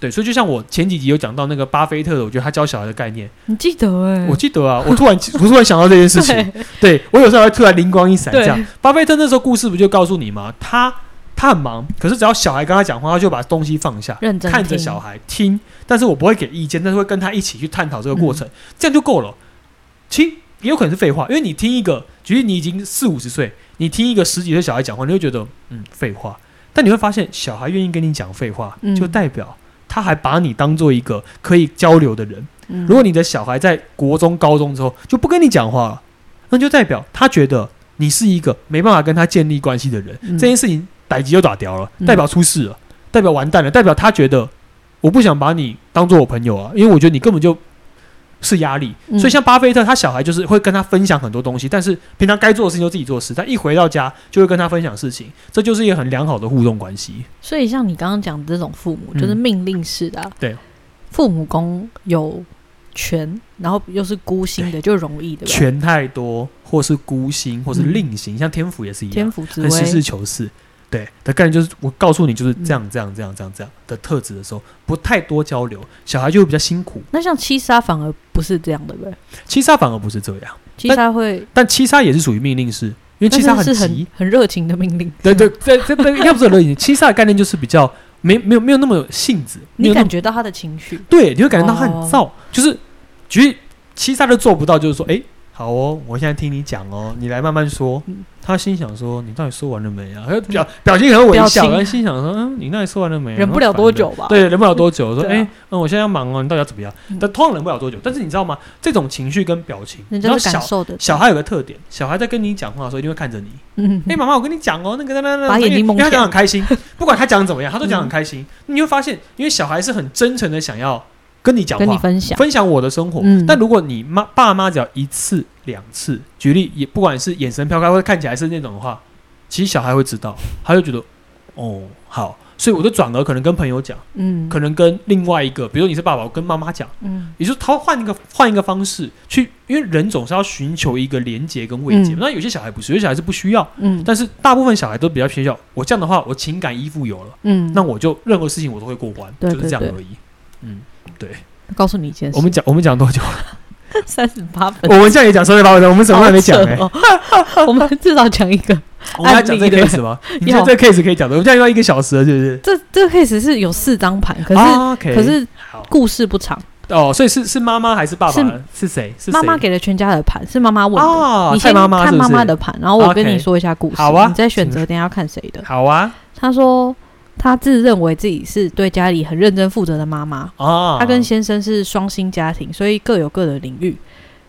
对，所以就像我前几集有讲到那个巴菲特的，我觉得他教小孩的概念，你记得哎、欸？我记得啊，我突然 *laughs* 我突然想到这件事情，对，对我有时候还突然灵光一闪，这样。巴菲特那时候故事不就告诉你吗？他他很忙，可是只要小孩跟他讲话，他就把东西放下，认真看着小孩听，但是我不会给意见，但是会跟他一起去探讨这个过程，嗯、这样就够了。其实也有可能是废话，因为你听一个，举例你已经四五十岁，你听一个十几岁小孩讲话，你会觉得嗯废话，但你会发现小孩愿意跟你讲废话，就代表。他还把你当做一个可以交流的人。嗯。如果你的小孩在国中、高中之后就不跟你讲话了，那就代表他觉得你是一个没办法跟他建立关系的人。嗯。这件事情逮鸡就打掉了，代表出事了，代表完蛋了，代表他觉得我不想把你当做我朋友啊，因为我觉得你根本就。是压力，所以像巴菲特，他小孩就是会跟他分享很多东西，但是平常该做的事情就自己做事。但一回到家就会跟他分享事情，这就是一个很良好的互动关系。所以像你刚刚讲的这种父母，就是命令式的、啊嗯，对，父母宫有权，然后又是孤星的，就容易的权太多，或是孤星，或是令星、嗯，像天府也是一样，天府之威，实事求是。对的概念就是，我告诉你就是这样，这样，这样，这样，这样的特质的时候，不太多交流，小孩就会比较辛苦。那像七杀反而不是这样，对不对？七杀反而不是这样，七杀会，但，但七杀也是属于命令式，因为七杀很急，很很热情的命令。对对对对对，要不是 *laughs* 热情，七杀的概念就是比较没没有没有那么有性子，你感觉到他的情绪，对，你会感觉到他很燥，哦、就是，其实七杀都做不到，就是说，哎。好哦，我现在听你讲哦，你来慢慢说。他心想说：“你到底说完了没啊？”表表情很微笑，他心想说：“嗯，你到底说完了没？”忍不了多久吧？对，忍不了多久。说：“哎、啊欸，嗯，我现在要忙哦，你到底要怎么样？”但通常忍不了多久。但是你知道吗？这种情绪跟表情，然后小小孩有个特点，小孩在跟你讲话的时候一定会看着你。嗯，哎、欸，妈妈，我跟你讲哦，那个那那那，把眼睛蒙起来，因为他讲很开心，不管他讲怎么样，他都讲很开心。你会发现，因为小孩是很真诚的想要。跟你讲话，跟你分享。分享我的生活。嗯、但如果你妈爸妈只要一次两次举例，也不管是眼神飘开或者看起来是那种的话，其实小孩会知道，他就觉得哦好，所以我就转而可能跟朋友讲，嗯，可能跟另外一个，比如你是爸爸，我跟妈妈讲，嗯，也就是他换一个换一个方式去，因为人总是要寻求一个连接跟慰藉、嗯。那有些小孩不是，有些小孩是不需要，嗯，但是大部分小孩都比较偏向我这样的话，我情感依附有了，嗯，那我就任何事情我都会过关，就是这样而已，嗯。对，告诉你一件事。我们讲，我们讲多久？*laughs* 三十八分。我们这样也讲三十八分钟，我们什么都还没讲呢、欸 *laughs* 哦。我们至少讲一个。*laughs* 我们要讲这个 case 吗？你看这个 case 可以讲的，我们这样要一个小时了，是不是？这这个 case 是有四张盘，可是、啊 okay、可是故事不长。哦，所以是是妈妈还是爸爸？是是谁？是妈妈给了全家的盘，是妈妈问的。哦、你先看妈妈的盘，然后我跟你说一下故事。好啊，你再选择，等下要看谁的。好啊。他说。她自认为自己是对家里很认真负责的妈妈。啊，她跟先生是双薪家庭，所以各有各的领域。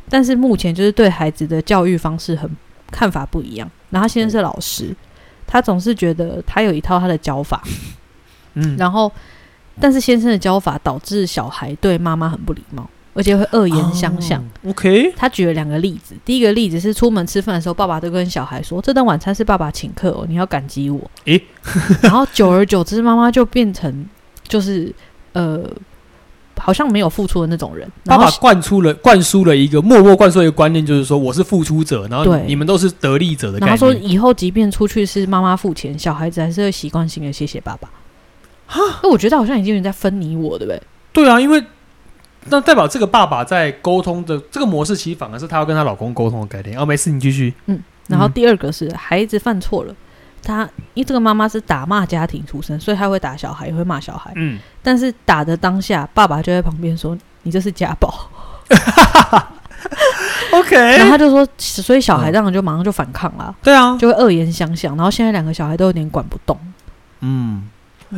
但是目前就是对孩子的教育方式很看法不一样。然后他先生是老师，他总是觉得他有一套他的教法，嗯，然后但是先生的教法导致小孩对妈妈很不礼貌。而且会恶言相向。Oh, OK，他举了两个例子。第一个例子是出门吃饭的时候，爸爸都跟小孩说：“这顿晚餐是爸爸请客哦，你要感激我。”诶，*laughs* 然后久而久之，妈妈就变成就是呃，好像没有付出的那种人。爸爸灌输了灌输了一个默默灌输一个观念，就是说我是付出者，然后你们都是得利者的概念。然后说以后即便出去是妈妈付钱，小孩子还是会习惯性的谢谢爸爸。哈，那我觉得好像已经有人在分你我，对不对？对啊，因为。那代表这个爸爸在沟通的这个模式，其实反而是他要跟他老公沟通的概念。哦，没事，你继续。嗯，然后第二个是孩子犯错了，他因为这个妈妈是打骂家庭出身，所以他会打小孩，也会骂小孩。嗯，但是打的当下，爸爸就在旁边说：“你这是家暴。*laughs* ”OK，然后他就说，所以小孩当然就马上就反抗了。对啊，就会恶言相向。然后现在两个小孩都有点管不动。嗯，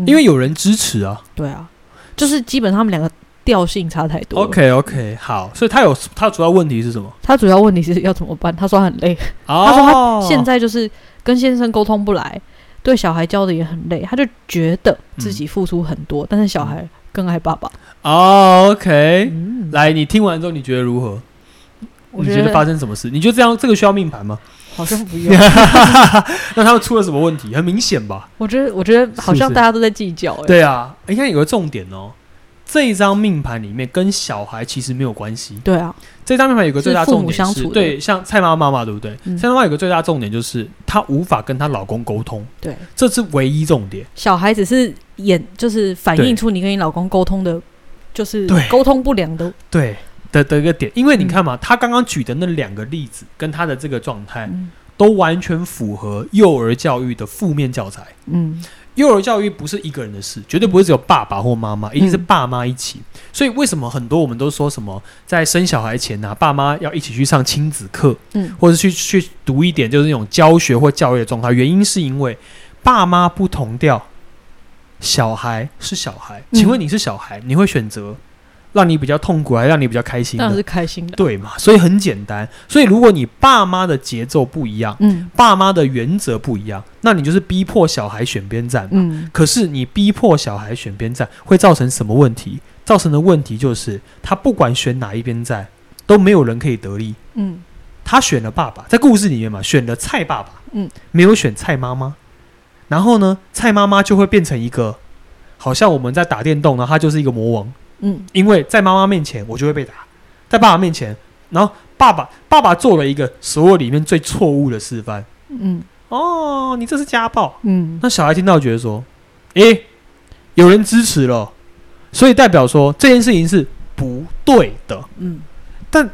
因为有人支持啊。对啊，就是基本上他们两个。调性差太多。OK OK，好，所以他有他主要问题是什么？他主要问题是要怎么办？他说他很累。Oh. *laughs* 他说他现在就是跟先生沟通不来，对小孩教的也很累，他就觉得自己付出很多，嗯、但是小孩更爱爸爸。哦、oh,，OK，、嗯、来，你听完之后你觉得如何？你觉得发生什么事？你觉得这样这个需要命盘吗？好像不用。*laughs* 那他们出了什么问题？很明显吧？我觉得，我觉得好像大家都在计较、欸。对啊，你看有个重点哦。这一张命盘里面跟小孩其实没有关系。对啊，这张命盘有个最大重点是，是对，像蔡妈妈嘛，对不对？嗯、蔡妈妈有个最大重点就是她无法跟她老公沟通。对，这是唯一重点。小孩只是演，就是反映出你跟你老公沟通的，就是沟通不良的，对的的一个点。因为你看嘛，他刚刚举的那两个例子跟他的这个状态，嗯、都完全符合幼儿教育的负面教材。嗯。幼儿教育不是一个人的事，绝对不会只有爸爸或妈妈，一定是爸妈一起。嗯、所以为什么很多我们都说什么在生小孩前呢、啊，爸妈要一起去上亲子课，嗯，或者去去读一点就是那种教学或教育的状态？原因是因为爸妈不同调，小孩是小孩。请问你是小孩，你会选择？让你比较痛苦，还是让你比较开心？当然是开心的，对嘛？所以很简单。所以如果你爸妈的节奏不一样，嗯，爸妈的原则不一样，那你就是逼迫小孩选边站嘛。嗯，可是你逼迫小孩选边站，会造成什么问题？造成的问题就是，他不管选哪一边站，都没有人可以得利。嗯，他选了爸爸，在故事里面嘛，选了蔡爸爸，嗯，没有选蔡妈妈。然后呢，蔡妈妈就会变成一个，好像我们在打电动呢，他就是一个魔王。嗯，因为在妈妈面前我就会被打，在爸爸面前，然后爸爸爸爸做了一个所有里面最错误的示范。嗯，哦，你这是家暴。嗯，那小孩听到觉得说，诶，有人支持了，所以代表说这件事情是不对的。嗯，但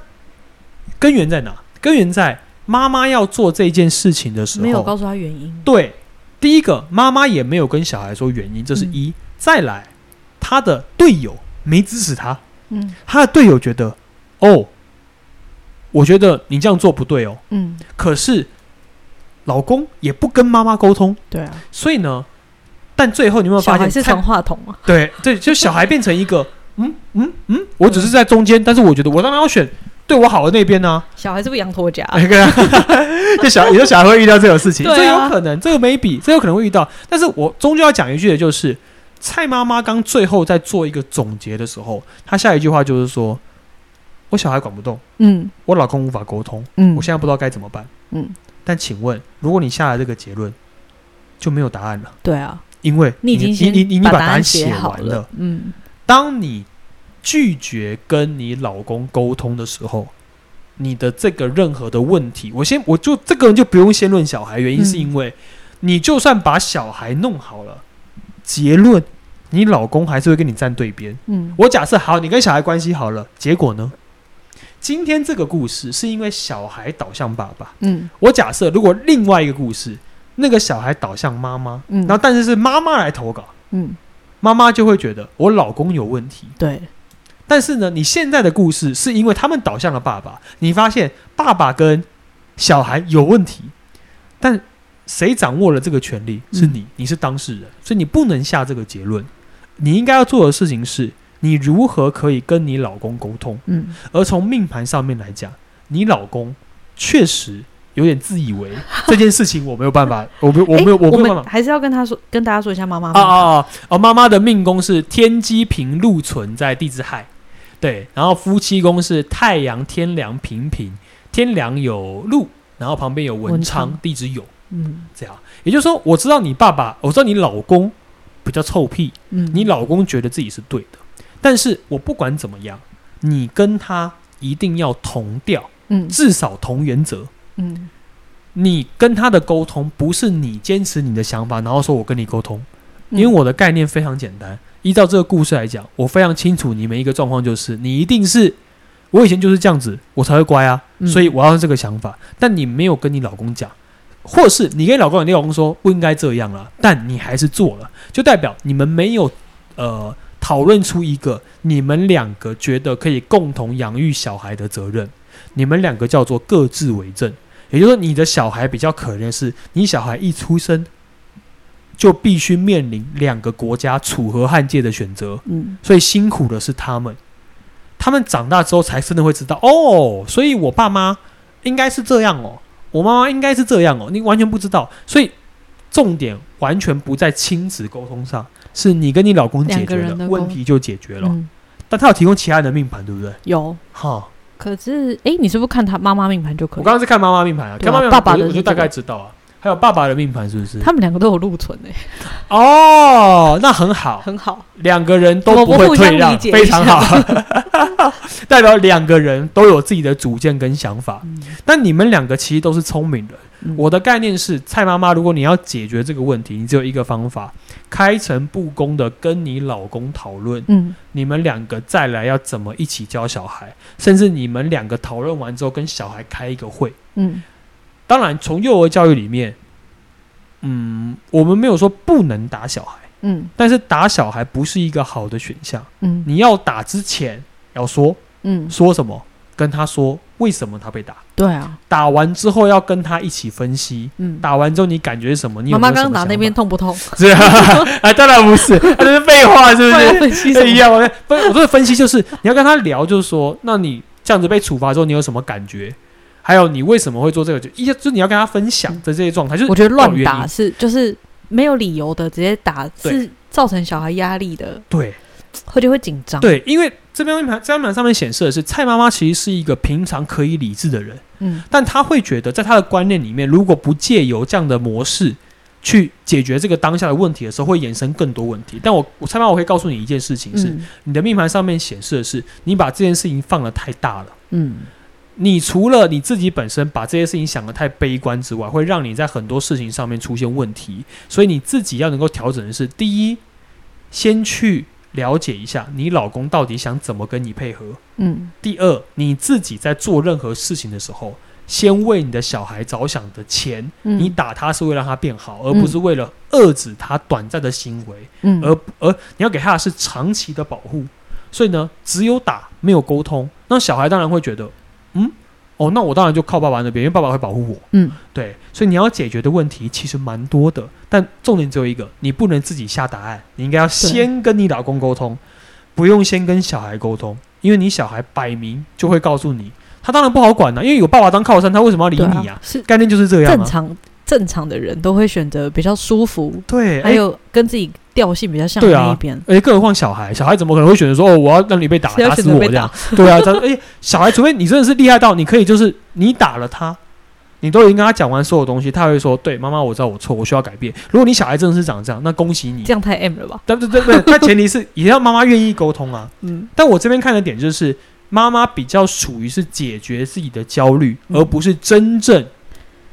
根源在哪？根源在妈妈要做这件事情的时候，没有告诉他原因。对，第一个妈妈也没有跟小孩说原因，这是一。嗯，再来，他的队友。没支持他，嗯，他的队友觉得，哦，我觉得你这样做不对哦，嗯，可是老公也不跟妈妈沟通，对啊，所以呢，但最后你有没有发现是传话筒啊？对对，就小孩变成一个，嗯嗯嗯，我只是在中间，但是我觉得我当然要选对我好的那边呢。小孩是不是羊驼夹？*laughs* *laughs* 就小有的小孩会遇到这种事情，这有可能，这个 maybe，这有可能会遇到，但是我终究要讲一句的就是。蔡妈妈刚最后在做一个总结的时候，她下一句话就是说：“我小孩管不动，嗯，我老公无法沟通，嗯，我现在不知道该怎么办，嗯。但请问，如果你下了这个结论，就没有答案了。对啊，因为你已经你你你把答案写完了，嗯。当你拒绝跟你老公沟通的时候，你的这个任何的问题，我先我就这个人就不用先论小孩，原因是因为你就算把小孩弄好了。”结论，你老公还是会跟你站对边。嗯，我假设好，你跟小孩关系好了，结果呢？今天这个故事是因为小孩导向爸爸。嗯，我假设如果另外一个故事，那个小孩导向妈妈，嗯，然后但是是妈妈来投稿，嗯，妈妈就会觉得我老公有问题。对，但是呢，你现在的故事是因为他们导向了爸爸，你发现爸爸跟小孩有问题，但。谁掌握了这个权利？是你，你是当事人，所以你不能下这个结论。你应该要做的事情是，你如何可以跟你老公沟通？嗯，而从命盘上面来讲，你老公确实有点自以为 *laughs* 这件事情我没有办法，我没有我没有我没有办法，还是要跟他说，跟大家说一下妈妈啊啊啊！哦，妈妈的命宫是天机平禄存在地支亥，对，然后夫妻宫是太阳天梁平平，天梁有禄，然后旁边有文昌，地支酉，嗯，这样，也就是说，我知道你爸爸，我知道你老公比较臭屁，嗯，你老公觉得自己是对的，但是我不管怎么样，你跟他一定要同调，嗯，至少同原则。嗯，你跟他的沟通不是你坚持你的想法，然后说我跟你沟通，因为我的概念非常简单。依照这个故事来讲，我非常清楚你们一个状况就是，你一定是我以前就是这样子，我才会乖啊，所以我要这个想法。但你没有跟你老公讲，或是你跟你老公，你老公说不应该这样了，但你还是做了，就代表你们没有呃讨论出一个你们两个觉得可以共同养育小孩的责任，你们两个叫做各自为政。也就是说，你的小孩比较可怜的是，你小孩一出生就必须面临两个国家楚河汉界的选择，嗯，所以辛苦的是他们。他们长大之后才真的会知道，哦，所以我爸妈应该是这样哦，我妈妈应该是这样哦，你完全不知道。所以重点完全不在亲子沟通上，是你跟你老公解决的问题就解决了。嗯，但他有提供其他人的命盘，对不对？有，哈。可是，哎，你是不是看他妈妈命盘就可以？我刚刚是看妈妈命盘啊，看妈妈爸爸的，我就大概知道啊。还有爸爸的命盘是不是？他们两个都有禄存哎。哦，那很好，很好，两个人都不会退让，非常好，*laughs* *laughs* 代表两个人都有自己的主见跟想法。但你们两个其实都是聪明人。我的概念是，蔡妈妈，如果你要解决这个问题，你只有一个方法：开诚布公的跟你老公讨论。嗯，你们两个再来要怎么一起教小孩，甚至你们两个讨论完之后跟小孩开一个会。嗯，当然，从幼儿教育里面，嗯，我们没有说不能打小孩。嗯，但是打小孩不是一个好的选项。嗯，你要打之前要说，嗯，说什么？跟他说为什么他被打？对啊，打完之后要跟他一起分析。嗯，打完之后你感觉什么？你妈妈刚刚打那边痛不痛？*laughs* 是啊，啊，当然不是，*laughs* 这是废话，是不是？分析一样，我分我说的分析就是你要跟他聊，就是说，那你这样子被处罚之后，你有什么感觉？还有你为什么会做这个？就一就你要跟他分享的这些状态。就是我觉得乱打是就是没有理由的直接打，是造成小孩压力的。对。会就会紧张，对，因为这边命盘，这张命盘上面显示的是蔡妈妈其实是一个平常可以理智的人，嗯，但她会觉得，在她的观念里面，如果不借由这样的模式去解决这个当下的问题的时候，会衍生更多问题。但我我蔡妈妈，我可以告诉你一件事情是，是、嗯、你的命盘上面显示的是，你把这件事情放的太大了，嗯，你除了你自己本身把这些事情想得太悲观之外，会让你在很多事情上面出现问题。所以你自己要能够调整的是，第一，先去。了解一下你老公到底想怎么跟你配合。嗯。第二，你自己在做任何事情的时候，先为你的小孩着想的钱，嗯、你打他是为了让他变好，而不是为了遏制他短暂的行为。嗯。而而你要给他的是长期的保护。所以呢，只有打没有沟通，那小孩当然会觉得，嗯。哦，那我当然就靠爸爸那边，因为爸爸会保护我。嗯，对，所以你要解决的问题其实蛮多的，但重点只有一个，你不能自己下答案，你应该要先跟你老公沟通，不用先跟小孩沟通，因为你小孩摆明就会告诉你，他当然不好管了，因为有爸爸当靠山，他为什么要理你啊？是概念就是这样。正常正常的人都会选择比较舒服，对，还有跟自己。调性比较像那一边，而且更何况小孩，小孩怎么可能会选择说哦，我要让你 *laughs* 被打，打死我这样？对啊，他说，*laughs* 哎，小孩，除非你真的是厉害到你可以，就是你打了他，你都已经跟他讲完所有东西，他会说，对，妈妈，我知道我错，我需要改变。如果你小孩真的是长这样，那恭喜你，这样太 M 了吧？但对对对，那前提是也要妈妈愿意沟通啊。*laughs* 嗯，但我这边看的点就是，妈妈比较属于是解决自己的焦虑，而不是真正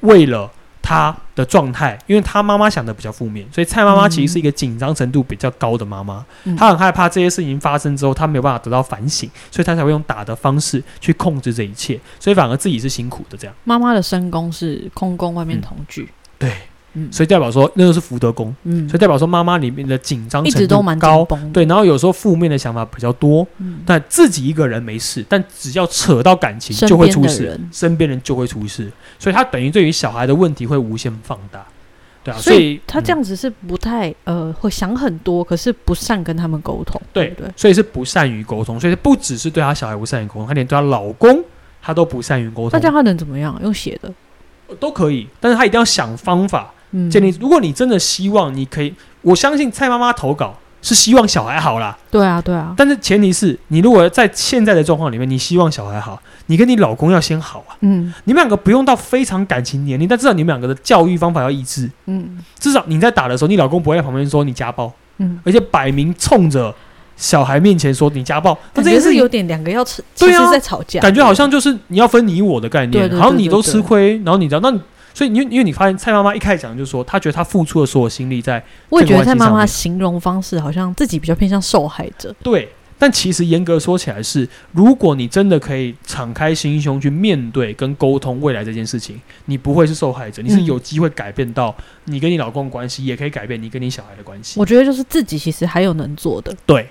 为了。他的状态，因为他妈妈想的比较负面，所以蔡妈妈其实是一个紧张程度比较高的妈妈。她、嗯、很害怕这些事情发生之后，她没有办法得到反省，所以她才会用打的方式去控制这一切，所以反而自己是辛苦的。这样，妈妈的身宫是空宫，外面同居、嗯，对。所以代表说，那个是福德宫，嗯，所以代表说妈妈里面的紧张程度高，对，然后有时候负面的想法比较多，嗯，但自己一个人没事，但只要扯到感情就会出事，身边人就会出事，所以他等于对于小孩的问题会无限放大，对啊，所以他这样子是不太呃会想很多，可是不善跟他们沟通，对对，所以是不善于沟通，所以不只是对他小孩不善于沟通，他连对他老公他都不善于沟通，那这样他能怎么样？用写的。都可以，但是他一定要想方法建立。如果你真的希望，你可以，我相信蔡妈妈投稿是希望小孩好啦。对啊，对啊。但是前提是你如果在现在的状况里面，你希望小孩好，你跟你老公要先好啊。嗯。你们两个不用到非常感情年龄，但至少你们两个的教育方法要一致。嗯。至少你在打的时候，你老公不会在旁边说你家暴。嗯。而且摆明冲着。小孩面前说你家暴，那这件事有点两个要吃，对啊在吵架，感觉好像就是你要分你我的概念，然后你都吃亏，然后你知道，那所以因为因为你发现蔡妈妈一开始讲就是说，她觉得她付出了所有心力在，我也觉得蔡妈妈形容方式好像自己比较偏向受害者，对，但其实严格说起来是，如果你真的可以敞开心胸去面对跟沟通未来这件事情，你不会是受害者，你是有机会改变到你跟你老公的关系，也可以改变你跟你小孩的关系。我觉得就是自己其实还有能做的，对。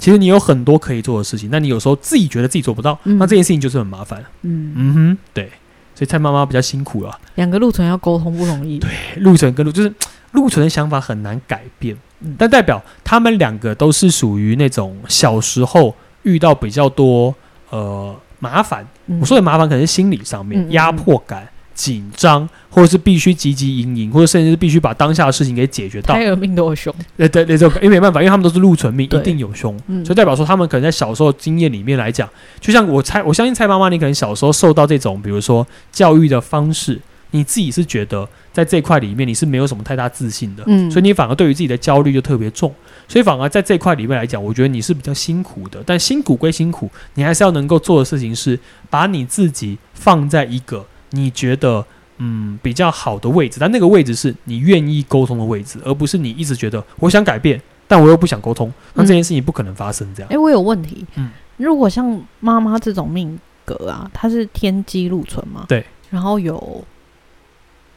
其实你有很多可以做的事情，但你有时候自己觉得自己做不到，嗯、那这件事情就是很麻烦。嗯。嗯哼，对，所以蔡妈妈比较辛苦了。两个陆存要沟通不容易。对，陆存跟陆就是陆存的想法很难改变，嗯、但代表他们两个都是属于那种小时候遇到比较多呃麻烦。嗯、我说的麻烦可能是心理上面压、嗯、迫感。紧张，或者是必须汲汲营营，或者甚至是必须把当下的事情给解决到。胎儿命都有凶，对对对，因为没办法，因为他们都是禄存命，一定有凶，嗯、所以代表说他们可能在小时候经验里面来讲，就像我猜，我相信蔡妈妈，你可能小时候受到这种，比如说教育的方式，你自己是觉得在这块里面你是没有什么太大自信的，嗯，所以你反而对于自己的焦虑就特别重，所以反而在这块里面来讲，我觉得你是比较辛苦的，但辛苦归辛苦，你还是要能够做的事情是把你自己放在一个你觉得。嗯，比较好的位置，但那个位置是你愿意沟通的位置，而不是你一直觉得我想改变，但我又不想沟通，那这件事情不可能发生。这样，哎、嗯欸，我有问题。嗯，如果像妈妈这种命格啊，她是天机禄存嘛？对。然后有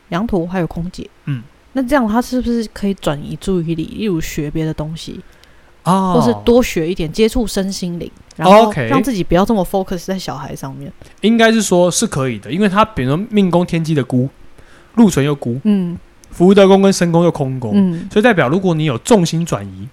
羊驼，还有空姐。嗯，那这样她是不是可以转移注意力，例如学别的东西？哦，或是多学一点，接触身心灵，然后让自己不要这么 focus 在小孩上面。应该是说是可以的，因为他比如说命宫天机的孤，禄存又孤，嗯，福德宫跟身宫又空宫，嗯，所以代表如果你有重心转移，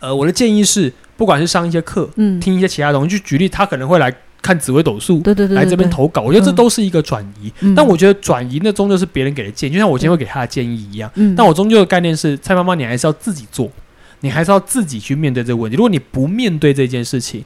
呃，我的建议是，不管是上一些课，嗯，听一些其他东西，就举例，他可能会来看紫微斗数，对对对，来这边投稿，我觉得这都是一个转移。但我觉得转移那终究是别人给的建议，就像我今天会给他的建议一样。嗯，但我终究的概念是，蔡妈妈，你还是要自己做。你还是要自己去面对这个问题。如果你不面对这件事情，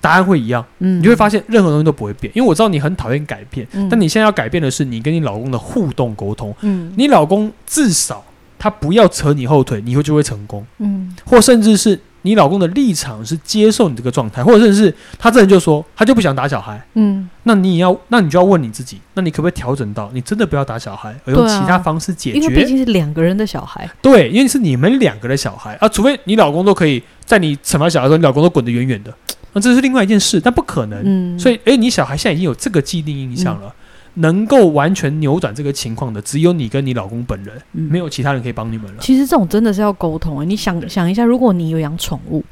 答案会一样。嗯，你就会发现任何东西都不会变。因为我知道你很讨厌改变，嗯，但你现在要改变的是你跟你老公的互动沟通。嗯，你老公至少他不要扯你后腿，你会就会成功。嗯，或甚至是。你老公的立场是接受你这个状态，或者是他这人就说他就不想打小孩，嗯，那你也要，那你就要问你自己，那你可不可以调整到你真的不要打小孩，而用其他方式解决？因为毕竟是两个人的小孩，对，因为是你们两个的小孩啊，除非你老公都可以在你惩罚小孩的时候，你老公都滚得远远的，那这是另外一件事，但不可能，嗯，所以，诶，你小孩现在已经有这个既定印象了。嗯能够完全扭转这个情况的，只有你跟你老公本人，嗯、没有其他人可以帮你们了。其实这种真的是要沟通啊！你想想一下，如果你有养宠物，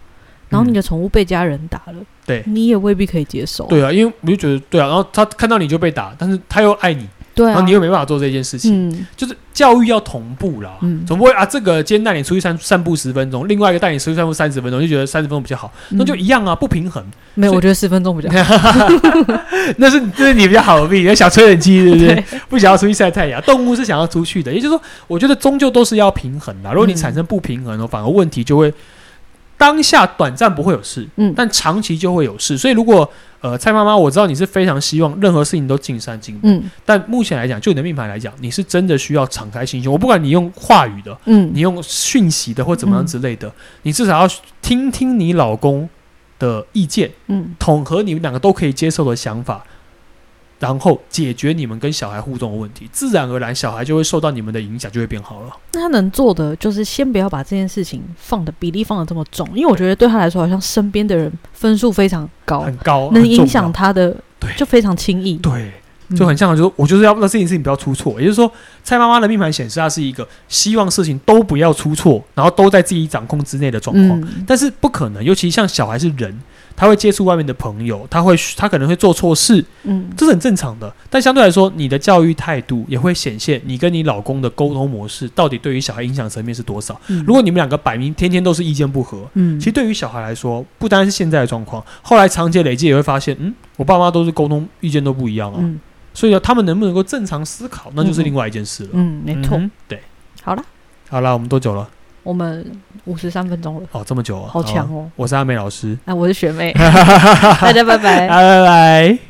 然后你的宠物被家人打了，对，你也未必可以接受。对啊，因为我就觉得，对啊，然后他看到你就被打，但是他又爱你。对、啊，然后你又没办法做这件事情，嗯、就是教育要同步啦，嗯、总不会啊，这个今天带你出去散散步十分钟，另外一个带你出去散步三十分钟，就觉得三十分钟比较好，嗯、那就一样啊，不平衡。没有，我觉得十分钟比较好。*laughs* 那是那是你比较好的命，你想吹冷气，对不对？对不想要出去晒太阳，动物是想要出去的，也就是说，我觉得终究都是要平衡的。如果你产生不平衡的，反而问题就会。当下短暂不会有事，嗯，但长期就会有事。所以如果呃，蔡妈妈，我知道你是非常希望任何事情都尽善尽美，嗯，但目前来讲，就你的命盘来讲，你是真的需要敞开心胸。我不管你用话语的，嗯，你用讯息的或怎么样之类的，嗯，你至少要听听你老公的意见，嗯，统合你们两个都可以接受的想法。然后解决你们跟小孩互动的问题，自然而然小孩就会受到你们的影响，就会变好了。那他能做的就是先不要把这件事情放的比例放的这么重，因为我觉得对他来说，好像身边的人分数非常高，很高，能影响他的，对，就非常轻易，对，就很像，就是我就是要让这件事情不要出错。也就是说，蔡妈妈的命盘显示，她是一个希望事情都不要出错，然后都在自己掌控之内的状况，嗯、但是不可能，尤其像小孩是人。他会接触外面的朋友，他会他可能会做错事，嗯，这是很正常的。但相对来说，你的教育态度也会显现你跟你老公的沟通模式到底对于小孩影响层面是多少。嗯，如果你们两个摆明天天都是意见不合，嗯，其实对于小孩来说，不单是现在的状况，后来长期累积也会发现，嗯，我爸妈都是沟通意见都不一样啊，嗯，所以他们能不能够正常思考，那就是另外一件事了。嗯，没错。对，好了，好了，我们多久了？我们五十三分钟了。哦，这么久啊，好强哦！我是阿美老师，啊，我是学妹，*laughs* 大家拜拜，*laughs* 拜拜。